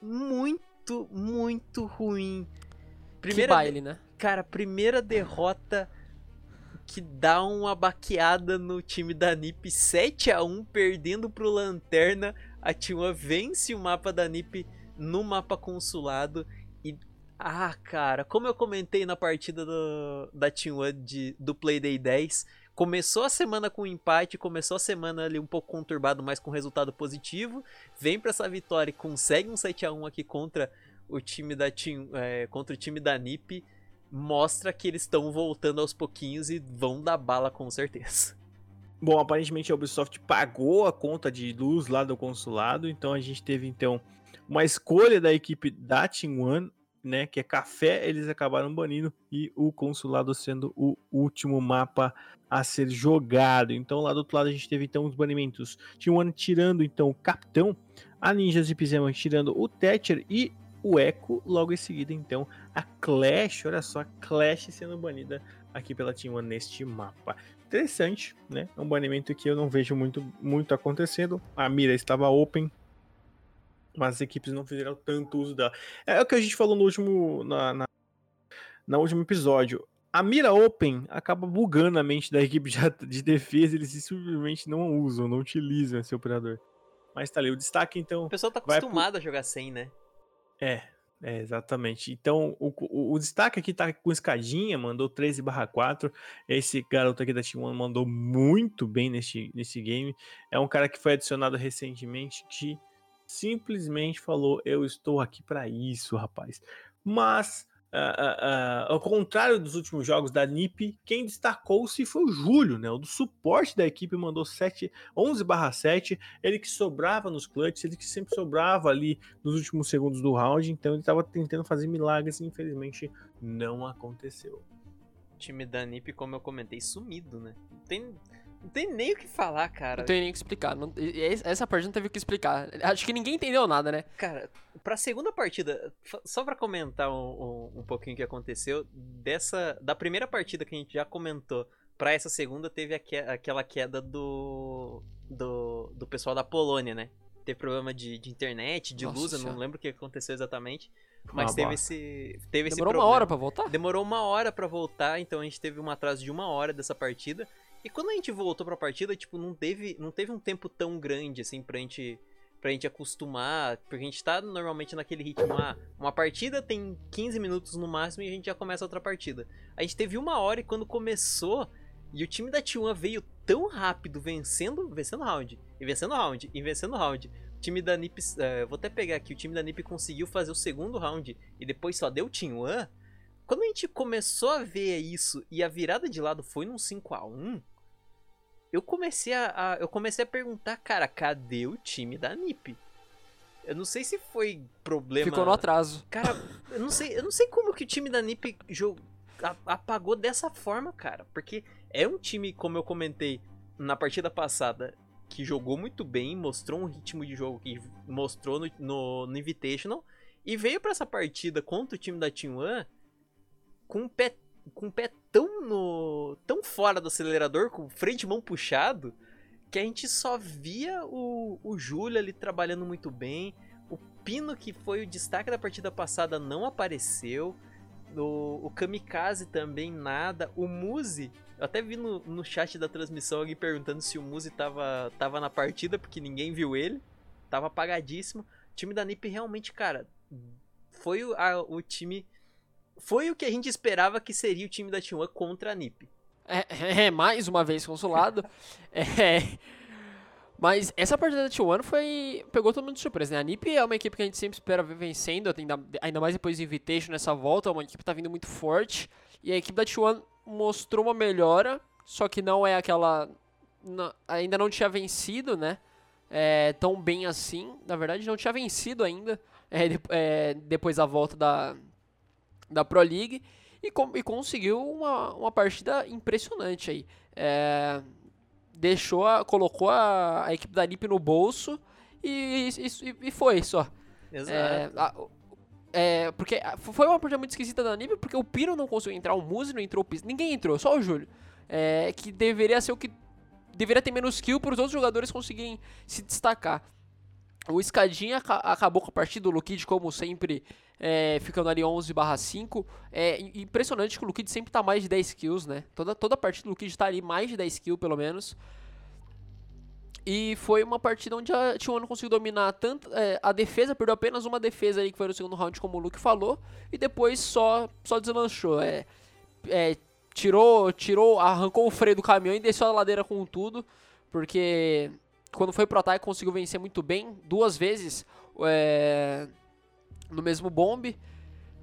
muito, muito ruim. Primeira que baile, né? Cara, primeira derrota que dá uma baqueada no time da NiP 7 a 1 perdendo pro Lanterna. A T1 vence o mapa da NiP no mapa consulado Ah, cara, como eu comentei na partida do, da Team One de, do Playday 10, começou a semana com um empate, começou a semana ali um pouco conturbado, mas com resultado positivo. Vem para essa vitória e consegue um 7 a 1 aqui contra o time da Team, é, contra o time da NiP. Mostra que eles estão voltando aos pouquinhos e vão dar bala com certeza. Bom, aparentemente a Ubisoft pagou a conta de luz lá do consulado, então a gente teve então uma escolha da equipe da Team One né, que é café, eles acabaram banindo e o consulado sendo o último mapa a ser jogado. Então lá do outro lado a gente teve então os banimentos. Um ano tirando então o capitão, a Ninjas de Pizema tirando o Thatcher e o Echo, logo em seguida então a Clash, olha só, a Clash sendo banida aqui pela Team One neste mapa. Interessante, né? É um banimento que eu não vejo muito, muito acontecendo. A mira estava open, mas as equipes não fizeram tanto uso dela. É, é o que a gente falou no último, na, na, na último episódio. A mira open acaba bugando a mente da equipe de, de defesa, eles simplesmente não usam, não utilizam esse operador. Mas tá ali, o destaque então. O pessoal tá acostumado pro... a jogar sem, né? É, é, exatamente. Então, o, o, o, destaque aqui tá com escadinha, mandou 13 4. Esse garoto aqui da Team One mandou muito bem nesse, nesse game. É um cara que foi adicionado recentemente que simplesmente falou: Eu estou aqui para isso, rapaz. Mas, uh, uh, ao contrário dos últimos jogos da NiP, quem destacou-se foi o Júlio, né? O do suporte da equipe mandou 7, 11/7. Ele que sobrava nos clutches, ele que sempre sobrava ali nos últimos segundos do round. Então ele estava tentando fazer milagres e infelizmente não aconteceu. O time da NiP, como eu comentei, sumido, né? Tem não tem nem o que falar, cara. Não tem nem o que explicar. Não, essa parte não teve o que explicar. Acho que ninguém entendeu nada, né? Cara, pra segunda partida, só pra comentar um, um, um pouquinho o que aconteceu, dessa. Da primeira partida que a gente já comentou pra essa segunda, teve que, aquela queda do, do. do pessoal da Polônia, né? Teve problema de, de internet, de Nossa luz, senhora. eu não lembro o que aconteceu exatamente. Mas ah, teve esse. Teve Demorou esse uma hora pra voltar? Demorou uma hora pra voltar, então a gente teve um atraso de uma hora dessa partida. E quando a gente voltou pra partida, tipo, não teve, não teve um tempo tão grande, assim, pra gente, pra gente acostumar. Porque a gente tá normalmente naquele ritmo, ah, uma partida tem 15 minutos no máximo e a gente já começa outra partida. A gente teve uma hora e quando começou, e o time da T1 veio tão rápido, vencendo, vencendo round, e vencendo round, e vencendo round. O time da NiP, uh, vou até pegar aqui, o time da NiP conseguiu fazer o segundo round e depois só deu T1. Quando a gente começou a ver isso e a virada de lado foi num 5 a 1 eu comecei a, a, eu comecei a perguntar, cara, cadê o time da NiP? Eu não sei se foi problema. Ficou no atraso. Cara, eu não sei, eu não sei como que o time da NiP jog... apagou dessa forma, cara, porque é um time, como eu comentei na partida passada, que jogou muito bem, mostrou um ritmo de jogo que mostrou no, no, no Invitational e veio para essa partida contra o time da Team One com um pé com o pé tão no tão fora do acelerador, com o freio de mão puxado, que a gente só via o, o Júlio ali trabalhando muito bem. O Pino, que foi o destaque da partida passada, não apareceu. O, o Kamikaze também nada. O Muzi, eu até vi no, no chat da transmissão alguém perguntando se o Muzi tava, tava na partida, porque ninguém viu ele. Tava apagadíssimo. O time da NiP realmente, cara, foi o, a, o time foi o que a gente esperava que seria o time da T1 contra a NiP. É, é, mais uma vez consolado. é, mas essa partida da T1 foi. pegou todo mundo de surpresa, né? A NiP é uma equipe que a gente sempre espera ver vencendo, ainda, ainda mais depois do Invitation nessa volta, uma equipe que tá vindo muito forte. E a equipe da T1 mostrou uma melhora, só que não é aquela. Não, ainda não tinha vencido, né? É, tão bem assim. Na verdade, não tinha vencido ainda. É, é, depois da volta da, da Pro League e, com, e conseguiu uma, uma partida impressionante aí. É, deixou, a, colocou a, a, equipe da NiP no bolso e, e, e foi só. Exato. É, a, é, porque foi uma partida muito esquisita da NiP, porque o Piro não conseguiu entrar, o Muzi não entrou, ninguém entrou, só o Júlio. É, que deveria ser o que. Deveria ter menos kill para os outros jogadores conseguirem se destacar. O Escadinha acabou com a partida, o Lukid, como sempre, é, ficando ali 11 barra 5. É impressionante que o Lukid sempre tá mais de 10 kills, né? Toda, toda partida do Lukid tá ali mais de 10 kills, pelo menos. E foi uma partida onde a T1 não conseguiu dominar tanto é, a defesa, perdeu apenas uma defesa aí que foi no segundo round, como o Luke falou, e depois só, só deslanchou. É, é, tirou, tirou, arrancou o freio do caminhão e desceu a ladeira com tudo, porque quando foi pro ataque conseguiu vencer muito bem, duas vezes é, no mesmo bombe,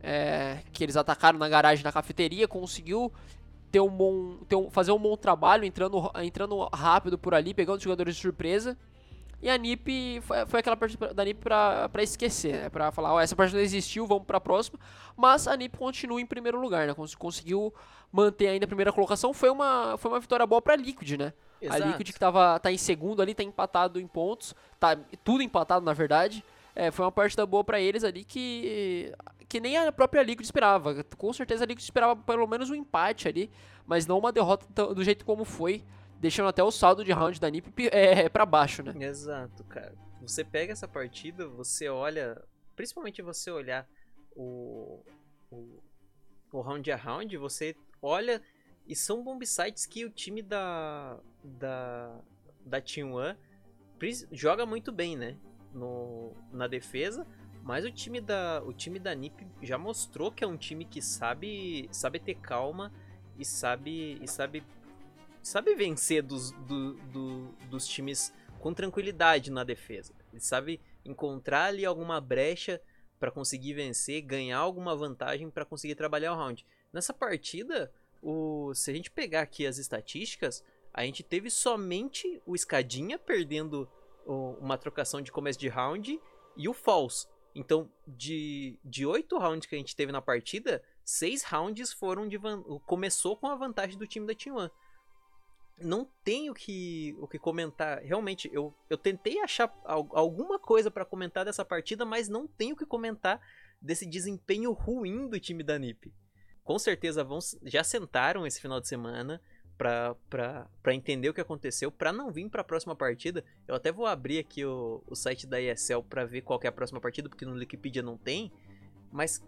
é, que eles atacaram na garagem da cafeteria, conseguiu ter um bom, ter um, fazer um bom trabalho, entrando, entrando rápido por ali, pegando os jogadores de surpresa. E a NiP foi, foi aquela partida da NiP pra, pra esquecer, né? Pra falar, ó, essa partida não existiu, vamos pra próxima. Mas a NiP continua em primeiro lugar, né? Conseguiu manter ainda a primeira colocação. Foi uma, foi uma vitória boa pra Liquid, né? Exato. A Liquid que tava, tá em segundo ali, tá empatado em pontos. Tá tudo empatado, na verdade. É, foi uma partida boa para eles ali que que nem a própria Liquid esperava. Com certeza a Liquid esperava pelo menos um empate ali, mas não uma derrota do jeito como foi, deixando até o saldo de round da NiP é, para baixo, né? Exato, cara. Você pega essa partida, você olha, principalmente você olhar o, o, o round a round, você olha e são bomb sites que o time da da da Team One joga muito bem, né? No, na defesa, mas o time da o time da NiP já mostrou que é um time que sabe sabe ter calma e sabe e sabe sabe vencer dos, do, do, dos times com tranquilidade na defesa. Ele sabe encontrar ali alguma brecha para conseguir vencer, ganhar alguma vantagem para conseguir trabalhar o round. Nessa partida, o, se a gente pegar aqui as estatísticas, a gente teve somente o Escadinha perdendo uma trocação de começo de round e o False. Então, de, de oito rounds que a gente teve na partida, seis rounds foram de van... começou com a vantagem do time da Team One. Não tenho que, o que comentar. Realmente, eu, eu tentei achar alguma coisa para comentar dessa partida, mas não tenho o que comentar desse desempenho ruim do time da NiP. Com certeza vão, já sentaram esse final de semana, para entender o que aconteceu, para não vir para a próxima partida. Eu até vou abrir aqui o, o site da ESL para ver qual é a próxima partida, porque no Wikipedia não tem. Mas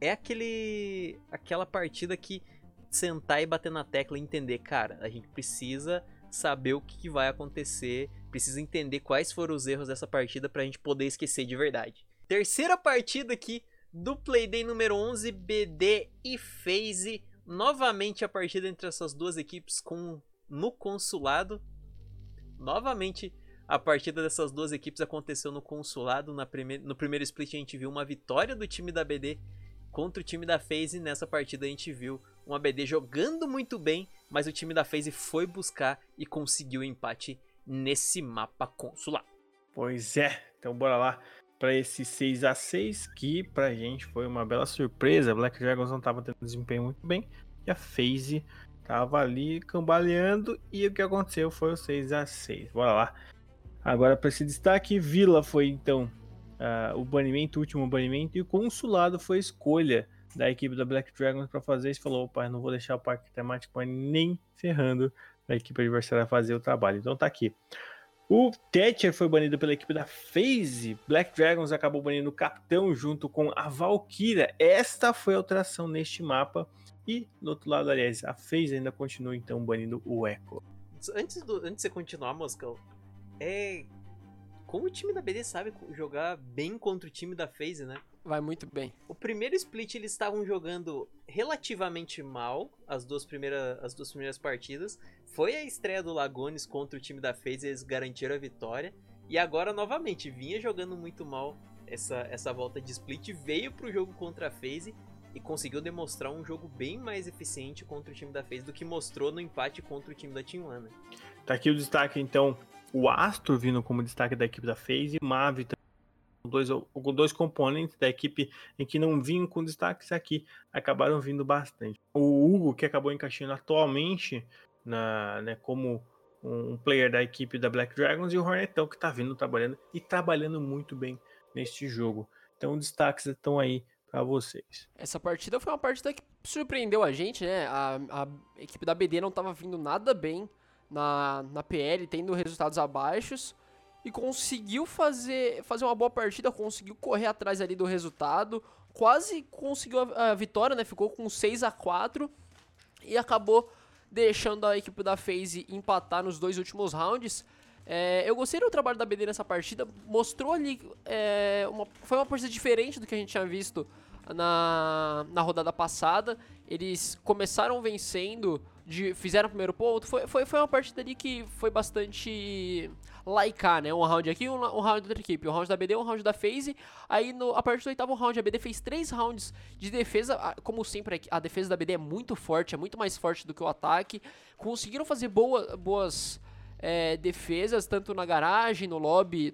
é aquele aquela partida que sentar e bater na tecla e entender, cara, a gente precisa saber o que, que vai acontecer, precisa entender quais foram os erros dessa partida para a gente poder esquecer de verdade. Terceira partida aqui do Playday número 11, BD e FaZe Novamente a partida entre essas duas equipes com no consulado. Novamente a partida dessas duas equipes aconteceu no consulado. Na prime no primeiro split a gente viu uma vitória do time da BD contra o time da FaZe. Nessa partida a gente viu uma BD jogando muito bem, mas o time da FaZe foi buscar e conseguiu o empate nesse mapa consular. Pois é, então bora lá para esse 6 a 6 que pra gente foi uma bela surpresa. Black Dragons não estava tendo desempenho muito bem e a FaZe tava ali cambaleando e o que aconteceu foi o 6 a 6. Bora lá. Agora para esse destaque, Vila foi então uh, o banimento, o último banimento e o consulado foi a escolha da equipe da Black Dragons para fazer isso. Falou, opa, não vou deixar o parque temático nem ferrando a equipe adversária fazer o trabalho. Então tá aqui. O Thatcher foi banido pela equipe da FaZe. Black Dragons acabou banindo o capitão junto com a Valkyria. Esta foi a alteração neste mapa. E do outro lado, aliás, a FaZe ainda continua então banindo o Echo. Antes, do, antes de você continuar, Moscão, é. Como o time da BD sabe jogar bem contra o time da FaZe, né? Vai muito bem. O primeiro split eles estavam jogando relativamente mal as duas, primeiras, as duas primeiras partidas. Foi a estreia do Lagones contra o time da FaZe, eles garantiram a vitória. E agora, novamente, vinha jogando muito mal essa, essa volta de split, veio pro jogo contra a FaZe e conseguiu demonstrar um jogo bem mais eficiente contra o time da FaZe do que mostrou no empate contra o time da Team One. Né? Tá aqui o destaque, então, o Astro vindo como destaque da equipe da FaZe e Mavi dois, dois componentes da equipe em que não vinham com destaques aqui, acabaram vindo bastante. O Hugo, que acabou encaixando atualmente na, né, como um player da equipe da Black Dragons, e o Hornetão, que está vindo trabalhando e trabalhando muito bem neste jogo. Então, destaques estão aí para vocês. Essa partida foi uma partida que surpreendeu a gente, né? A, a equipe da BD não estava vindo nada bem na, na PL, tendo resultados abaixos e conseguiu fazer, fazer uma boa partida, conseguiu correr atrás ali do resultado, quase conseguiu a, a vitória, né? Ficou com 6 a 4 e acabou deixando a equipe da FaZe empatar nos dois últimos rounds. É, eu gostei do trabalho da BD nessa partida, mostrou ali. É, uma, foi uma partida diferente do que a gente tinha visto na, na rodada passada. Eles começaram vencendo, de, fizeram o primeiro ponto. Foi, foi, foi uma partida ali que foi bastante laicar, né? Um round aqui, um, um round da outra equipe. Um round da BD, um round da FaZe. Aí, no, a partir do oitavo round, a BD fez três rounds de defesa. Como sempre, a defesa da BD é muito forte, é muito mais forte do que o ataque. Conseguiram fazer boa, boas é, defesas, tanto na garagem, no lobby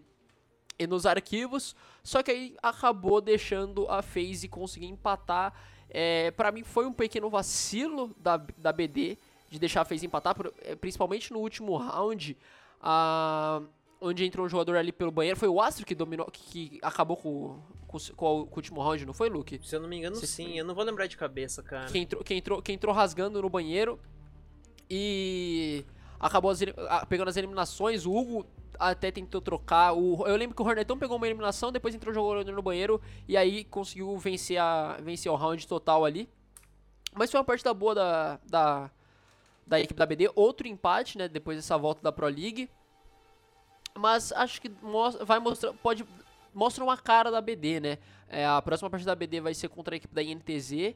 e nos arquivos. Só que aí acabou deixando a FaZe conseguir empatar. É, para mim foi um pequeno vacilo da, da BD de deixar a FaZe empatar, é, principalmente no último round, a, onde entrou um jogador ali pelo banheiro. Foi o Astro que dominou, que, que acabou com, com, com, o, com, o, último round, não foi, Luke? Se eu não me engano, Você sim. Eu não vou lembrar de cabeça, cara. Quem entrou, quem entrou, quem entrou rasgando no banheiro e acabou as, pegando as eliminações. O Hugo até tentou trocar. O, eu lembro que o Hornetão pegou uma eliminação, depois entrou jogando no banheiro e aí conseguiu vencer, a, vencer o round total ali. Mas foi uma partida boa da, da, da equipe da BD. Outro empate, né? Depois dessa volta da Pro League. Mas acho que mostra, vai mostrar. Pode. Mostra uma cara da BD, né? É, a próxima partida da BD vai ser contra a equipe da INTZ.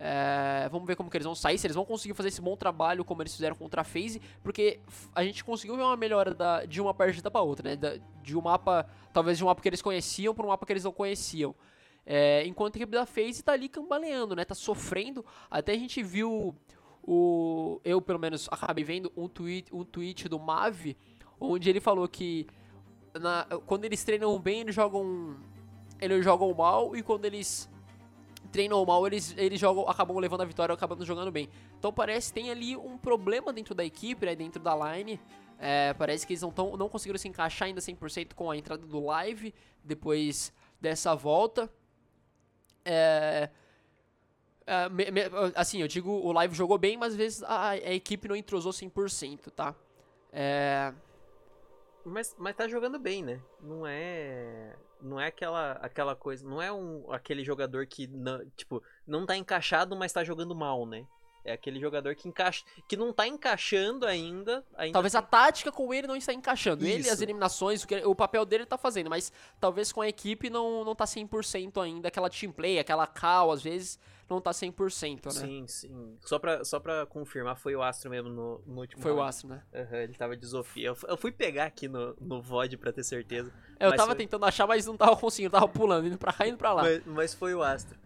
É, vamos ver como que eles vão sair, se eles vão conseguir fazer esse bom trabalho como eles fizeram contra a FaZe, porque a gente conseguiu ver uma melhora da, de uma partida para outra, né? Da, de um mapa, talvez de um mapa que eles conheciam para um mapa que eles não conheciam. É, enquanto a equipe da FaZe tá ali cambaleando, né? Tá sofrendo. Até a gente viu o eu pelo menos acabei vendo um tweet, um tweet do Mavi, onde ele falou que na, quando eles treinam bem, eles jogam eles jogam mal e quando eles treinam mal, eles, eles jogam, acabam levando a vitória, acabando jogando bem. Então parece que tem ali um problema dentro da equipe, né, dentro da line. É, parece que eles não, tão, não conseguiram se encaixar ainda 100% com a entrada do live depois dessa volta. É, é, me, me, assim, eu digo, o live jogou bem, mas às vezes a, a equipe não entrosou 100%, tá? É... Mas, mas tá jogando bem, né? Não é não é aquela, aquela coisa, não é um, aquele jogador que, não, tipo, não tá encaixado, mas tá jogando mal, né? É aquele jogador que encaixa, que não tá encaixando ainda. ainda talvez a tática com ele não está encaixando. Isso. Ele, as eliminações, o, que, o papel dele tá fazendo, mas talvez com a equipe não, não tá 100% ainda. Aquela team play, aquela call, às vezes não tá 100%, né? Sim, sim. Só pra, só pra confirmar, foi o Astro mesmo no, no último Foi round. o Astro, né? Uhum, ele tava de Zofia. Eu, eu, fui pegar aqui no, no VOD pra ter certeza. É, eu tava foi... tentando achar, mas não tava conseguindo. Tava pulando, indo pra cá, indo pra lá. Mas, mas foi o Astro.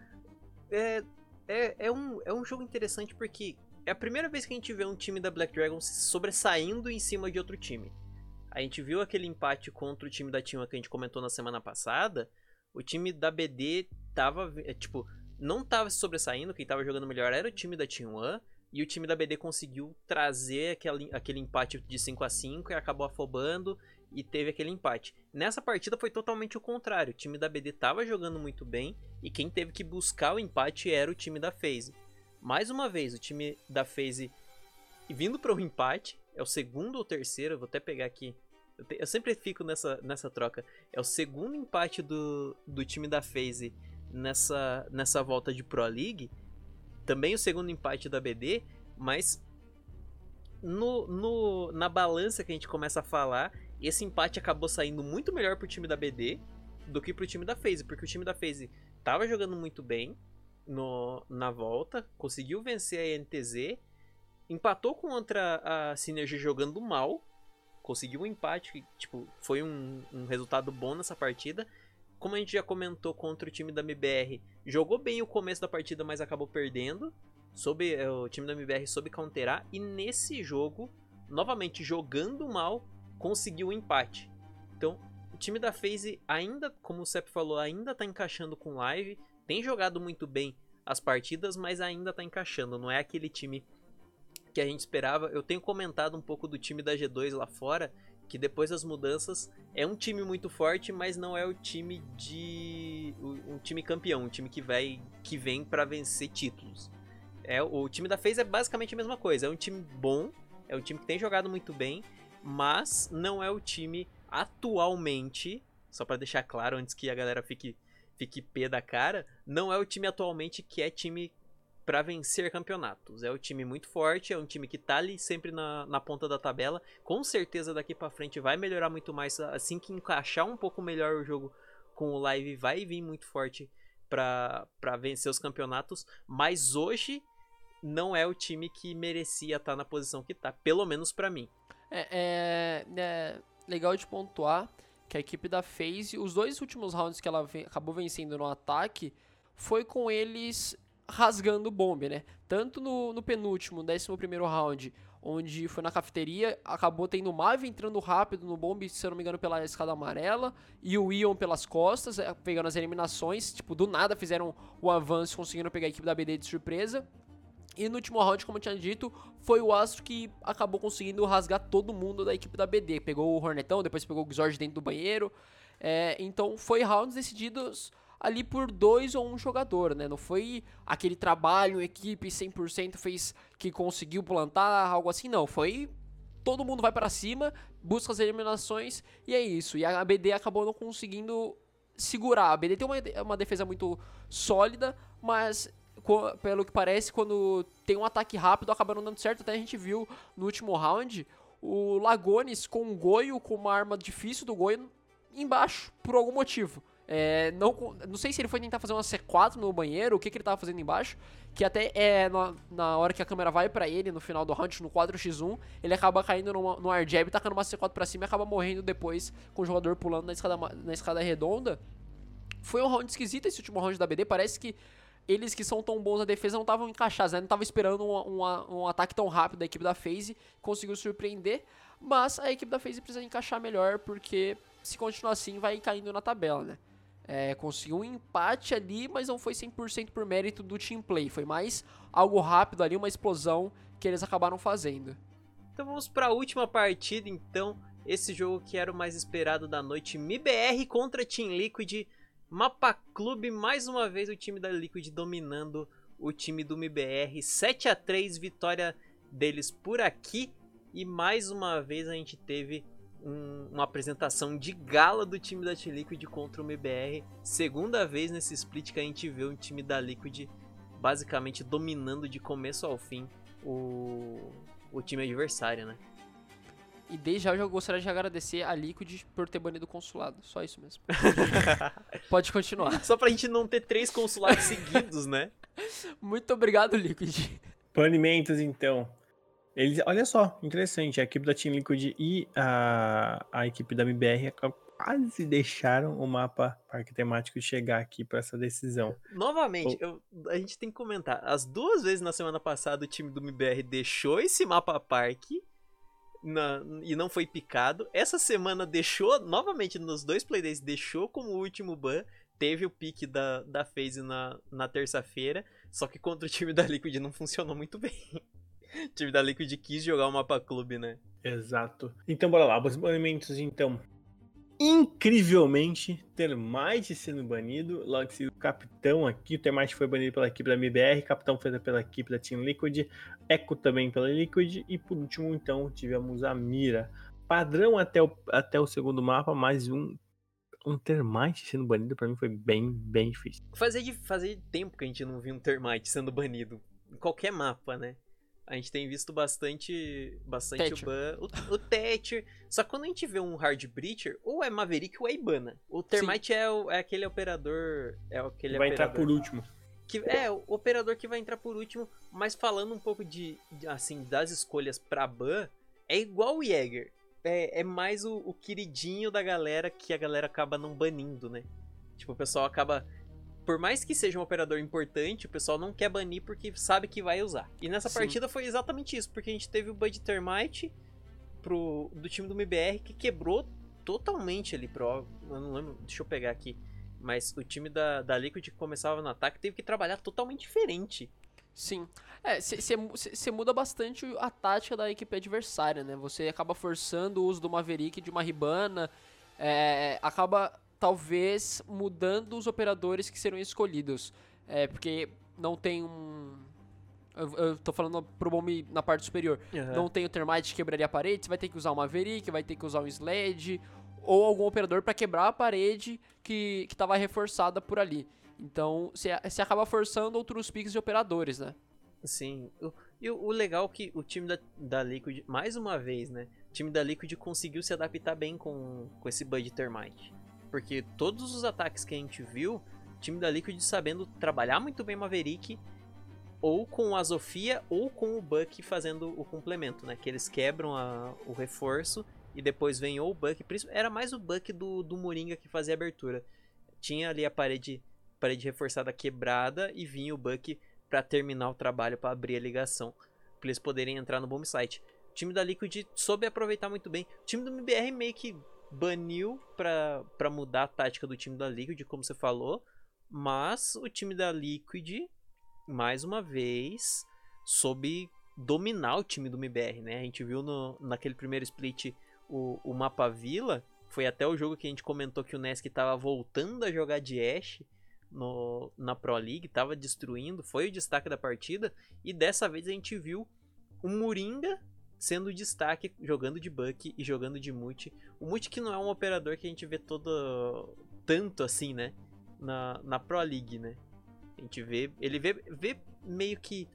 É, é, é, um, é um jogo interessante porque é a primeira vez que a gente vê um time da Black Dragon sobressaindo em cima de outro time. A gente viu aquele empate contra o time da Team que a gente comentou na semana passada. O time da BD tava, é, tipo, não tava se sobressaindo, quem tava jogando melhor era o time da Team One, e o time da BD conseguiu trazer aquele, aquele empate de 5 a 5 e acabou afobando e teve aquele empate. Nessa partida foi totalmente o contrário. O time da BD tava jogando muito bem e quem teve que buscar o empate era o time da FaZe. Mais uma vez, o time da FaZe vindo para o empate, é o segundo ou terceiro, vou até pegar aqui. Eu, te, eu, sempre fico nessa, nessa troca. É o segundo empate do, do time da FaZe nessa, nessa volta de Pro League. Também o segundo empate da BD, mas no, no, na balança que a gente começa a falar, esse empate acabou saindo muito melhor pro time da BD do que pro time da FaZe, porque o time da FaZe tava jogando muito bem no, na volta, conseguiu vencer a NTZ, empatou contra a Synergy jogando mal, conseguiu um empate, tipo, foi um, um resultado bom nessa partida, como a gente já comentou contra o time da MBR, jogou bem o começo da partida, mas acabou perdendo. Soube, é, o time da MBR soube counterar. E nesse jogo, novamente jogando mal, conseguiu o um empate. Então, o time da FaZe ainda, como o Sep falou, ainda tá encaixando com live. Tem jogado muito bem as partidas, mas ainda tá encaixando. Não é aquele time que a gente esperava. Eu tenho comentado um pouco do time da G2 lá fora que depois das mudanças é um time muito forte, mas não é o time de um time campeão, um time que vai que vem para vencer títulos. É o time da FaZe é basicamente a mesma coisa, é um time bom, é um time que tem jogado muito bem, mas não é o time atualmente, só para deixar claro antes que a galera fique fique pé da cara, não é o time atualmente que é time para vencer campeonatos. É um time muito forte, é um time que tá ali sempre na, na ponta da tabela. Com certeza daqui para frente vai melhorar muito mais assim que encaixar um pouco melhor o jogo com o live vai vir muito forte para vencer os campeonatos, mas hoje não é o time que merecia estar tá na posição que tá, pelo menos para mim. É, é, é, legal de pontuar que a equipe da FaZe, os dois últimos rounds que ela acabou vencendo no ataque, foi com eles rasgando bombe, né? Tanto no, no penúltimo, décimo primeiro round, onde foi na cafeteria, acabou tendo o Mavi entrando rápido no bombe, se eu não me engano, pela escada amarela, e o Ion pelas costas, é, pegando as eliminações, tipo, do nada fizeram o avanço, conseguindo pegar a equipe da BD de surpresa. E no último round, como eu tinha dito, foi o Astro que acabou conseguindo rasgar todo mundo da equipe da BD. Pegou o Hornetão, depois pegou o Xord dentro do banheiro. É, então foi rounds decididos ali por dois ou um jogador, né? Não foi aquele trabalho, equipe 100% fez que conseguiu plantar, algo assim, não. Foi todo mundo vai para cima, busca as eliminações e é isso. E a BD acabou não conseguindo segurar. A BD tem uma, uma defesa muito sólida, mas pelo que parece, quando tem um ataque rápido, acaba não dando certo. Até a gente viu no último round o Lagones com um Goio, com uma arma difícil do Goio, embaixo, por algum motivo. É, não, não sei se ele foi tentar fazer uma C4 no banheiro, o que, que ele tava fazendo embaixo. Que até é na, na hora que a câmera vai para ele no final do round, no 4x1, ele acaba caindo no, air jab, tacando uma C4 pra cima e acaba morrendo depois com o jogador pulando na escada, na escada redonda. Foi um round esquisito esse último round da BD. Parece que eles que são tão bons na defesa não estavam encaixados, né? Não estavam esperando um, um, um, ataque tão rápido da equipe da FaZe. Conseguiu surpreender, mas a equipe da FaZe precisa encaixar melhor, porque se continuar assim vai caindo na tabela, né? É, conseguiu um empate ali, mas não foi 100% por mérito do team play. Foi mais algo rápido ali, uma explosão que eles acabaram fazendo. Então vamos para a última partida, então. Esse jogo que era o mais esperado da noite. MIBR contra Team Liquid. Mapa Clube, mais uma vez o time da Liquid dominando o time do MIBR. 7 a 3 vitória deles por aqui. E mais uma vez a gente teve um, uma apresentação de gala do time da T-Liquid contra o MBR. Segunda vez nesse split que a gente vê um time da Liquid basicamente dominando de começo ao fim o, o time adversário, né? E desde já eu gostaria de agradecer a Liquid por ter banido o consulado. Só isso mesmo. Pode continuar. Só pra gente não ter três consulados seguidos, né? Muito obrigado, Liquid. Banimentos, então. Eles, olha só, interessante, a equipe da Team Liquid e a, a equipe da MBR quase deixaram o mapa parque temático chegar aqui para essa decisão. Novamente, eu, a gente tem que comentar. As duas vezes na semana passada o time do MBR deixou esse mapa parque na, e não foi picado. Essa semana deixou, novamente nos dois playdays, deixou como último ban. Teve o pique da, da FaZe na, na terça-feira. Só que contra o time da Liquid não funcionou muito bem. O time da Liquid quis jogar o mapa clube, né? Exato. Então bora lá, os banimentos então. Incrivelmente, Termite sendo banido, logo se o capitão aqui, o Termite foi banido pela equipe da MBR, capitão foi pela equipe da Team Liquid, Echo também pela Liquid, e por último então tivemos a Mira. Padrão até o, até o segundo mapa, mais um um Termite sendo banido para mim foi bem, bem difícil. Fazia, de, fazia tempo que a gente não viu um Termite sendo banido. Em qualquer mapa, né? A gente tem visto bastante, bastante o ban, o, o Thatcher. Só que quando a gente vê um Hard Breacher, ou é Maverick ou é Ibana. O Termite é, o, é, aquele operador. É aquele vai operador, entrar por último. Que, é, o operador que vai entrar por último. Mas falando um pouco de, de assim, das escolhas pra ban, é igual o Jäger. É, é mais o, o queridinho da galera que a galera acaba não banindo, né? Tipo, o pessoal acaba por mais que seja um operador importante, o pessoal não quer banir porque sabe que vai usar. E nessa Sim. partida foi exatamente isso, porque a gente teve o Bud Termite pro, do time do MBR que quebrou totalmente ali pro. Eu não lembro, deixa eu pegar aqui. Mas o time da, da Liquid que começava no ataque teve que trabalhar totalmente diferente. Sim. É, você muda bastante a tática da equipe adversária, né? Você acaba forçando o uso do Maverick de uma Ribana, é, acaba talvez mudando os operadores que serão escolhidos. É, porque não tem um. Eu, eu tô falando pro bombe na parte superior. Uhum. Não tem o Termite que quebraria a parede, você vai ter que usar uma Maverick, vai ter que usar um Sled, ou algum operador para quebrar a parede que, que tava reforçada por ali. Então, você, acaba forçando outros picks de operadores, né? Sim. E o, o legal é que o time da, da Liquid, mais uma vez, né? O time da Liquid conseguiu se adaptar bem com, com esse Bud Termite. Porque todos os ataques que a gente viu, o time da Liquid sabendo trabalhar muito bem Maverick, ou com a Zofia, ou com o Buck fazendo o complemento, né? Que eles quebram a, o reforço e depois vem ou o Buck. Era mais o Buck do, do Moringa que fazia a abertura. Tinha ali a parede, parede reforçada quebrada e vinha o Buck para terminar o trabalho, para abrir a ligação, para eles poderem entrar no bomb site. O time da Liquid soube aproveitar muito bem. O time do MBR meio que baniu para mudar a tática do time da Liquid, como você falou, mas o time da Liquid, mais uma vez, soube dominar o time do MBR, né? A gente viu no, naquele primeiro split o, o mapa Vila, foi até o jogo que a gente comentou que o Nesk estava voltando a jogar de Ashe, no, na Pro League, estava destruindo, foi o destaque da partida. E dessa vez a gente viu o Moringa sendo destaque, jogando de Buck e jogando de Mute. O Mute que não é um operador que a gente vê todo tanto assim, né? Na, na Pro League, né? A gente vê, ele vê, vê meio que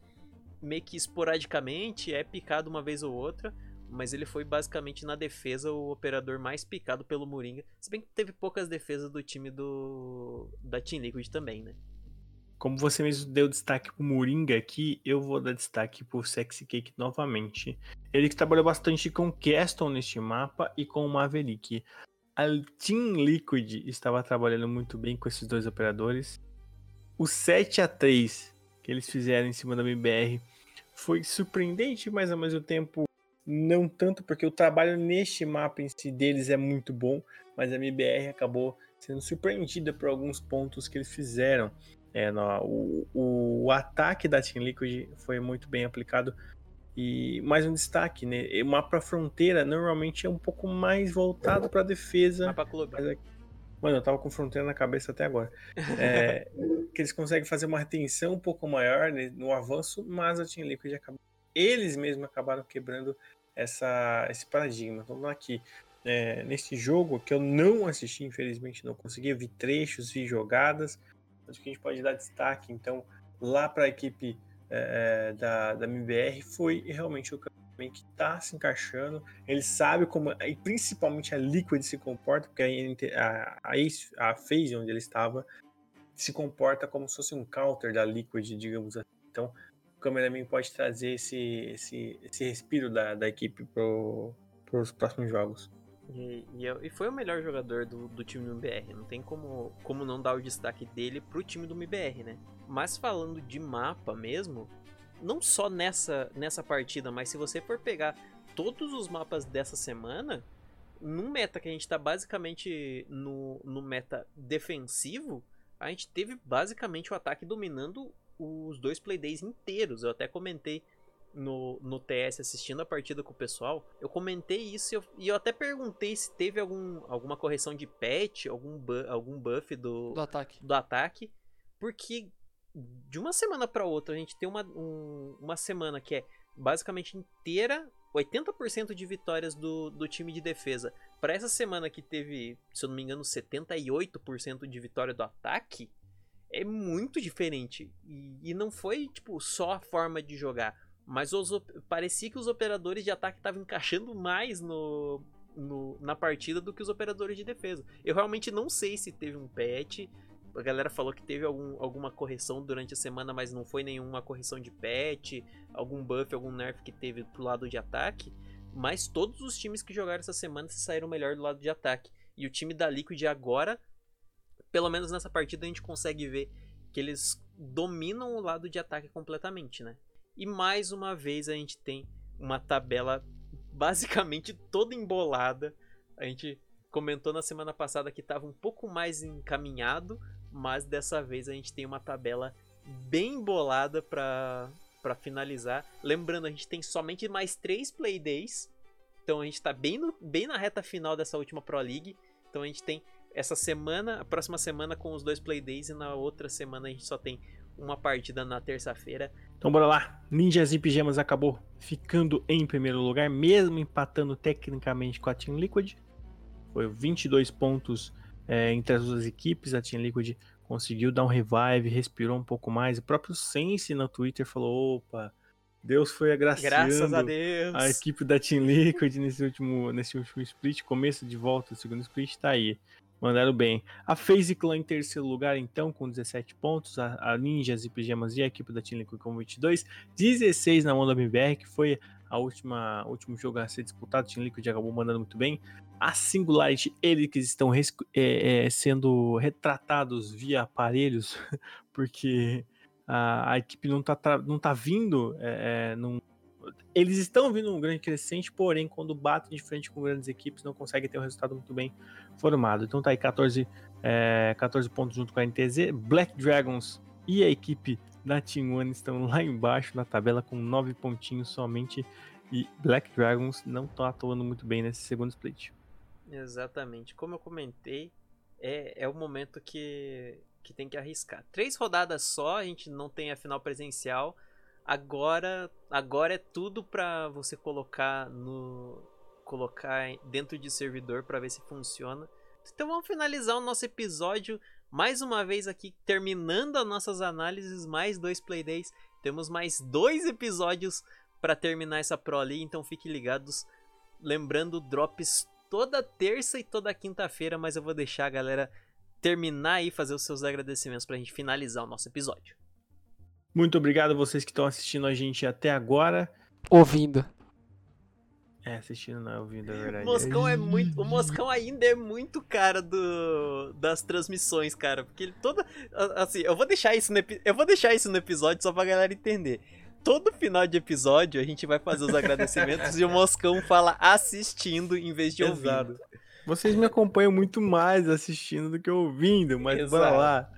meio que esporadicamente, é picado uma vez ou outra, mas ele foi basicamente na defesa o operador mais picado pelo Moringa. Se bem que teve poucas defesas do time do da Team Liquid também, né? Como você mesmo deu destaque pro Moringa aqui, eu vou dar destaque pro Sexy Cake novamente. Ele que trabalhou bastante com Caston neste mapa e com o Maverick. A Team Liquid estava trabalhando muito bem com esses dois operadores. O 7 a 3 que eles fizeram em cima da MBR foi surpreendente, mas ao mesmo tempo não tanto porque o trabalho neste mapa em si deles é muito bom, mas a MBR acabou sendo surpreendida por alguns pontos que eles fizeram. É, o, o, ataque da Team Liquid foi muito bem aplicado. E mais um destaque, né? O mapa fronteira normalmente é um pouco mais voltado para defesa. Mapa clube. Mas, é, mano, eu tava com fronteira na cabeça até agora. É, que eles conseguem fazer uma retenção um pouco maior né, no avanço, mas a Team Liquid acabou. Eles mesmos acabaram quebrando essa, esse paradigma. Então, vamos aqui. É, nesse jogo que eu não assisti, infelizmente não consegui, vi trechos, vi jogadas, acho que a gente pode dar destaque, então, lá para a equipe é, da, da MBR foi realmente o que está se encaixando, ele sabe como, e principalmente a Liquid se comporta, porque a, a, a phase onde ele estava se comporta como se fosse um counter da Liquid, digamos assim. Então, o cameraman pode trazer esse, esse, esse respiro da, da equipe para os próximos jogos. E, e, e, foi o melhor jogador do, do time do MBR. Não tem como, como não dar o destaque dele pro time do MBR, né? Mas falando de mapa mesmo, não só nessa, nessa partida, mas se você for pegar todos os mapas dessa semana, num meta que a gente tá basicamente no, no meta defensivo, a gente teve basicamente o ataque dominando os dois playdays inteiros. Eu até comentei no, no TS assistindo a partida com o pessoal. Eu comentei isso e eu, e eu até perguntei se teve algum, alguma correção de patch, algum, bu algum buff do, do ataque. do ataque. Porque de uma semana para outra a gente tem uma, um, uma semana que é basicamente inteira 80% de vitórias do, do time de defesa. Para essa semana que teve, se eu não me engano, 78% de vitória do ataque, é muito diferente. E, e, não foi, tipo, só a forma de jogar. Mas os, parecia que os operadores de ataque estavam encaixando mais no, no, na partida do que os operadores de defesa. Eu realmente não sei se teve um patch. A galera falou que teve algum, alguma correção durante a semana, mas não foi nenhuma correção de patch, algum buff, algum nerf que teve pro lado de ataque. Mas todos os times que jogaram essa semana se saíram melhor do lado de ataque. E o time da Liquid agora pelo menos nessa partida a gente consegue ver que eles dominam o lado de ataque completamente, né? E mais uma vez a gente tem uma tabela basicamente toda embolada. A gente comentou na semana passada que estava um pouco mais encaminhado, mas dessa vez a gente tem uma tabela bem embolada para para finalizar. Lembrando, a gente tem somente mais três playdays. Então a gente está bem, bem na reta final dessa última Pro League. Então a gente tem essa semana, a próxima semana com os dois Playdays e na outra semana a gente só tem uma partida na terça-feira. Então bora lá. Ninjas e Pijamas acabou ficando em primeiro lugar, mesmo empatando tecnicamente com a Team Liquid. Foi 22 pontos é, entre as duas equipes, a Team Liquid conseguiu dar um revive, respirou um pouco mais. O próprio Sense no Twitter falou: opa, Deus foi agraciando Graças a Deus. a equipe da Team Liquid nesse último, nesse último split, começo de volta do segundo split, tá aí. Mandaram bem. A FaZe Clan em terceiro lugar, então, com 17 pontos. A, a Ninjas e Pijamas e a equipe da Team Liquid com 22. 16 na mão da MBR, que foi a última último jogo a ser disputado. A Team Liquid acabou mandando muito bem. A Singularity, eles estão é, é, sendo retratados via aparelhos, porque a, a equipe não tá, não tá vindo é, num, eles estão vindo um grande crescente, porém, quando batem de frente com grandes equipes, não conseguem ter um resultado muito bem formado. Então tá aí 14, é, 14 pontos junto com a NTZ. Black Dragons e a equipe da Team One estão lá embaixo na tabela com 9 pontinhos somente. E Black Dragons não está atuando muito bem nesse segundo split. Exatamente. Como eu comentei, é, é o momento que, que tem que arriscar. Três rodadas só, a gente não tem a final presencial Agora, agora é tudo para você colocar no colocar dentro de servidor para ver se funciona. Então vamos finalizar o nosso episódio mais uma vez aqui terminando as nossas análises, mais dois playdays. Temos mais dois episódios para terminar essa Pro ali, então fiquem ligados. Lembrando drops toda terça e toda quinta-feira, mas eu vou deixar a galera terminar e fazer os seus agradecimentos para a gente finalizar o nosso episódio. Muito obrigado a vocês que estão assistindo a gente até agora. Ouvindo. É, assistindo não é ouvindo, é verdade. Moscão é muito. O Moscão ainda é muito cara do, das transmissões, cara. Porque ele toda. Assim, eu vou deixar isso no, eu vou deixar isso no episódio só pra galera entender. Todo final de episódio a gente vai fazer os agradecimentos e o Moscão fala assistindo em vez de Exato. ouvindo. Vocês me acompanham muito mais assistindo do que ouvindo, mas Exato. bora lá.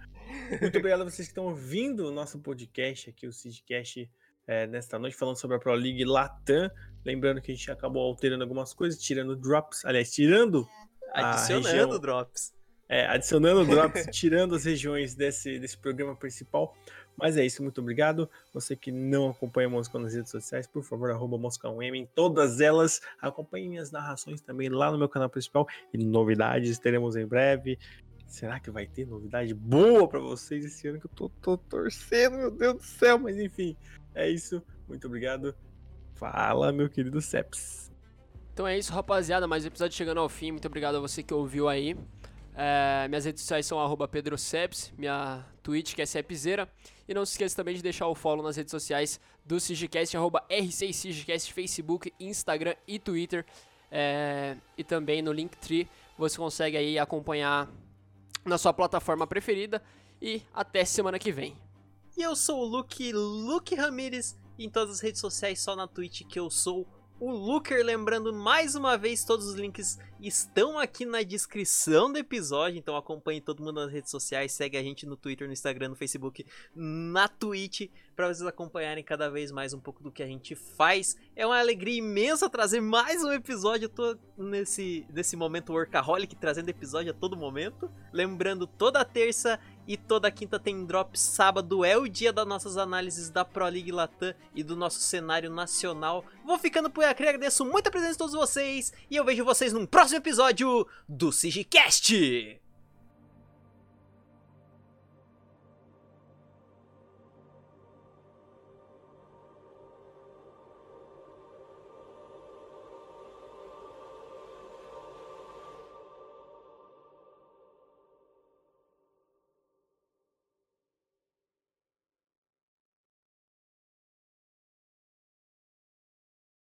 Muito obrigado a vocês que estão ouvindo o nosso podcast aqui, o Sidcast, é, nesta noite, falando sobre a Pro League Latam. Lembrando que a gente acabou alterando algumas coisas, tirando drops, aliás, tirando. Adicionando região, drops. É, adicionando drops, tirando as regiões desse, desse programa principal. Mas é isso, muito obrigado. Você que não acompanha o Moscão nas redes sociais, por favor, arroba Moscão M em todas elas. Acompanhe minhas narrações também lá no meu canal principal. E novidades teremos em breve. Será que vai ter novidade boa para vocês esse ano que eu tô, tô, torcendo, meu Deus do céu? Mas enfim, é isso. Muito obrigado. Fala, meu querido Seps. Então é isso, rapaziada. Mais um episódio chegando ao fim. Muito obrigado a você que ouviu aí. É, minhas redes sociais são PedroSeps, minha Twitch que é Sepzera. E não se esqueça também de deixar o follow nas redes sociais do Sigicast, arroba R6Sigicast, Facebook, Instagram e Twitter. É, e também no Linktree você consegue aí acompanhar na sua plataforma preferida e até semana que vem. E eu sou o Luke, Luke Ramirez, em todas as redes sociais, só na Twitch que eu sou o Looker. Lembrando mais uma vez, todos os links estão aqui na descrição do episódio. Então acompanhe todo mundo nas redes sociais, segue a gente no Twitter, no Instagram, no Facebook, na Twitch, para vocês acompanharem cada vez mais um pouco do que a gente faz. É uma alegria imensa trazer mais um episódio. Eu tô nesse, nesse momento workaholic, trazendo episódio a todo momento. Lembrando, toda terça e toda quinta tem drop. Sábado é o dia das nossas análises da Pro League Latam e do nosso cenário nacional. Vou ficando por aqui, agradeço muito a presença de todos vocês e eu vejo vocês num próximo episódio do Sigicast!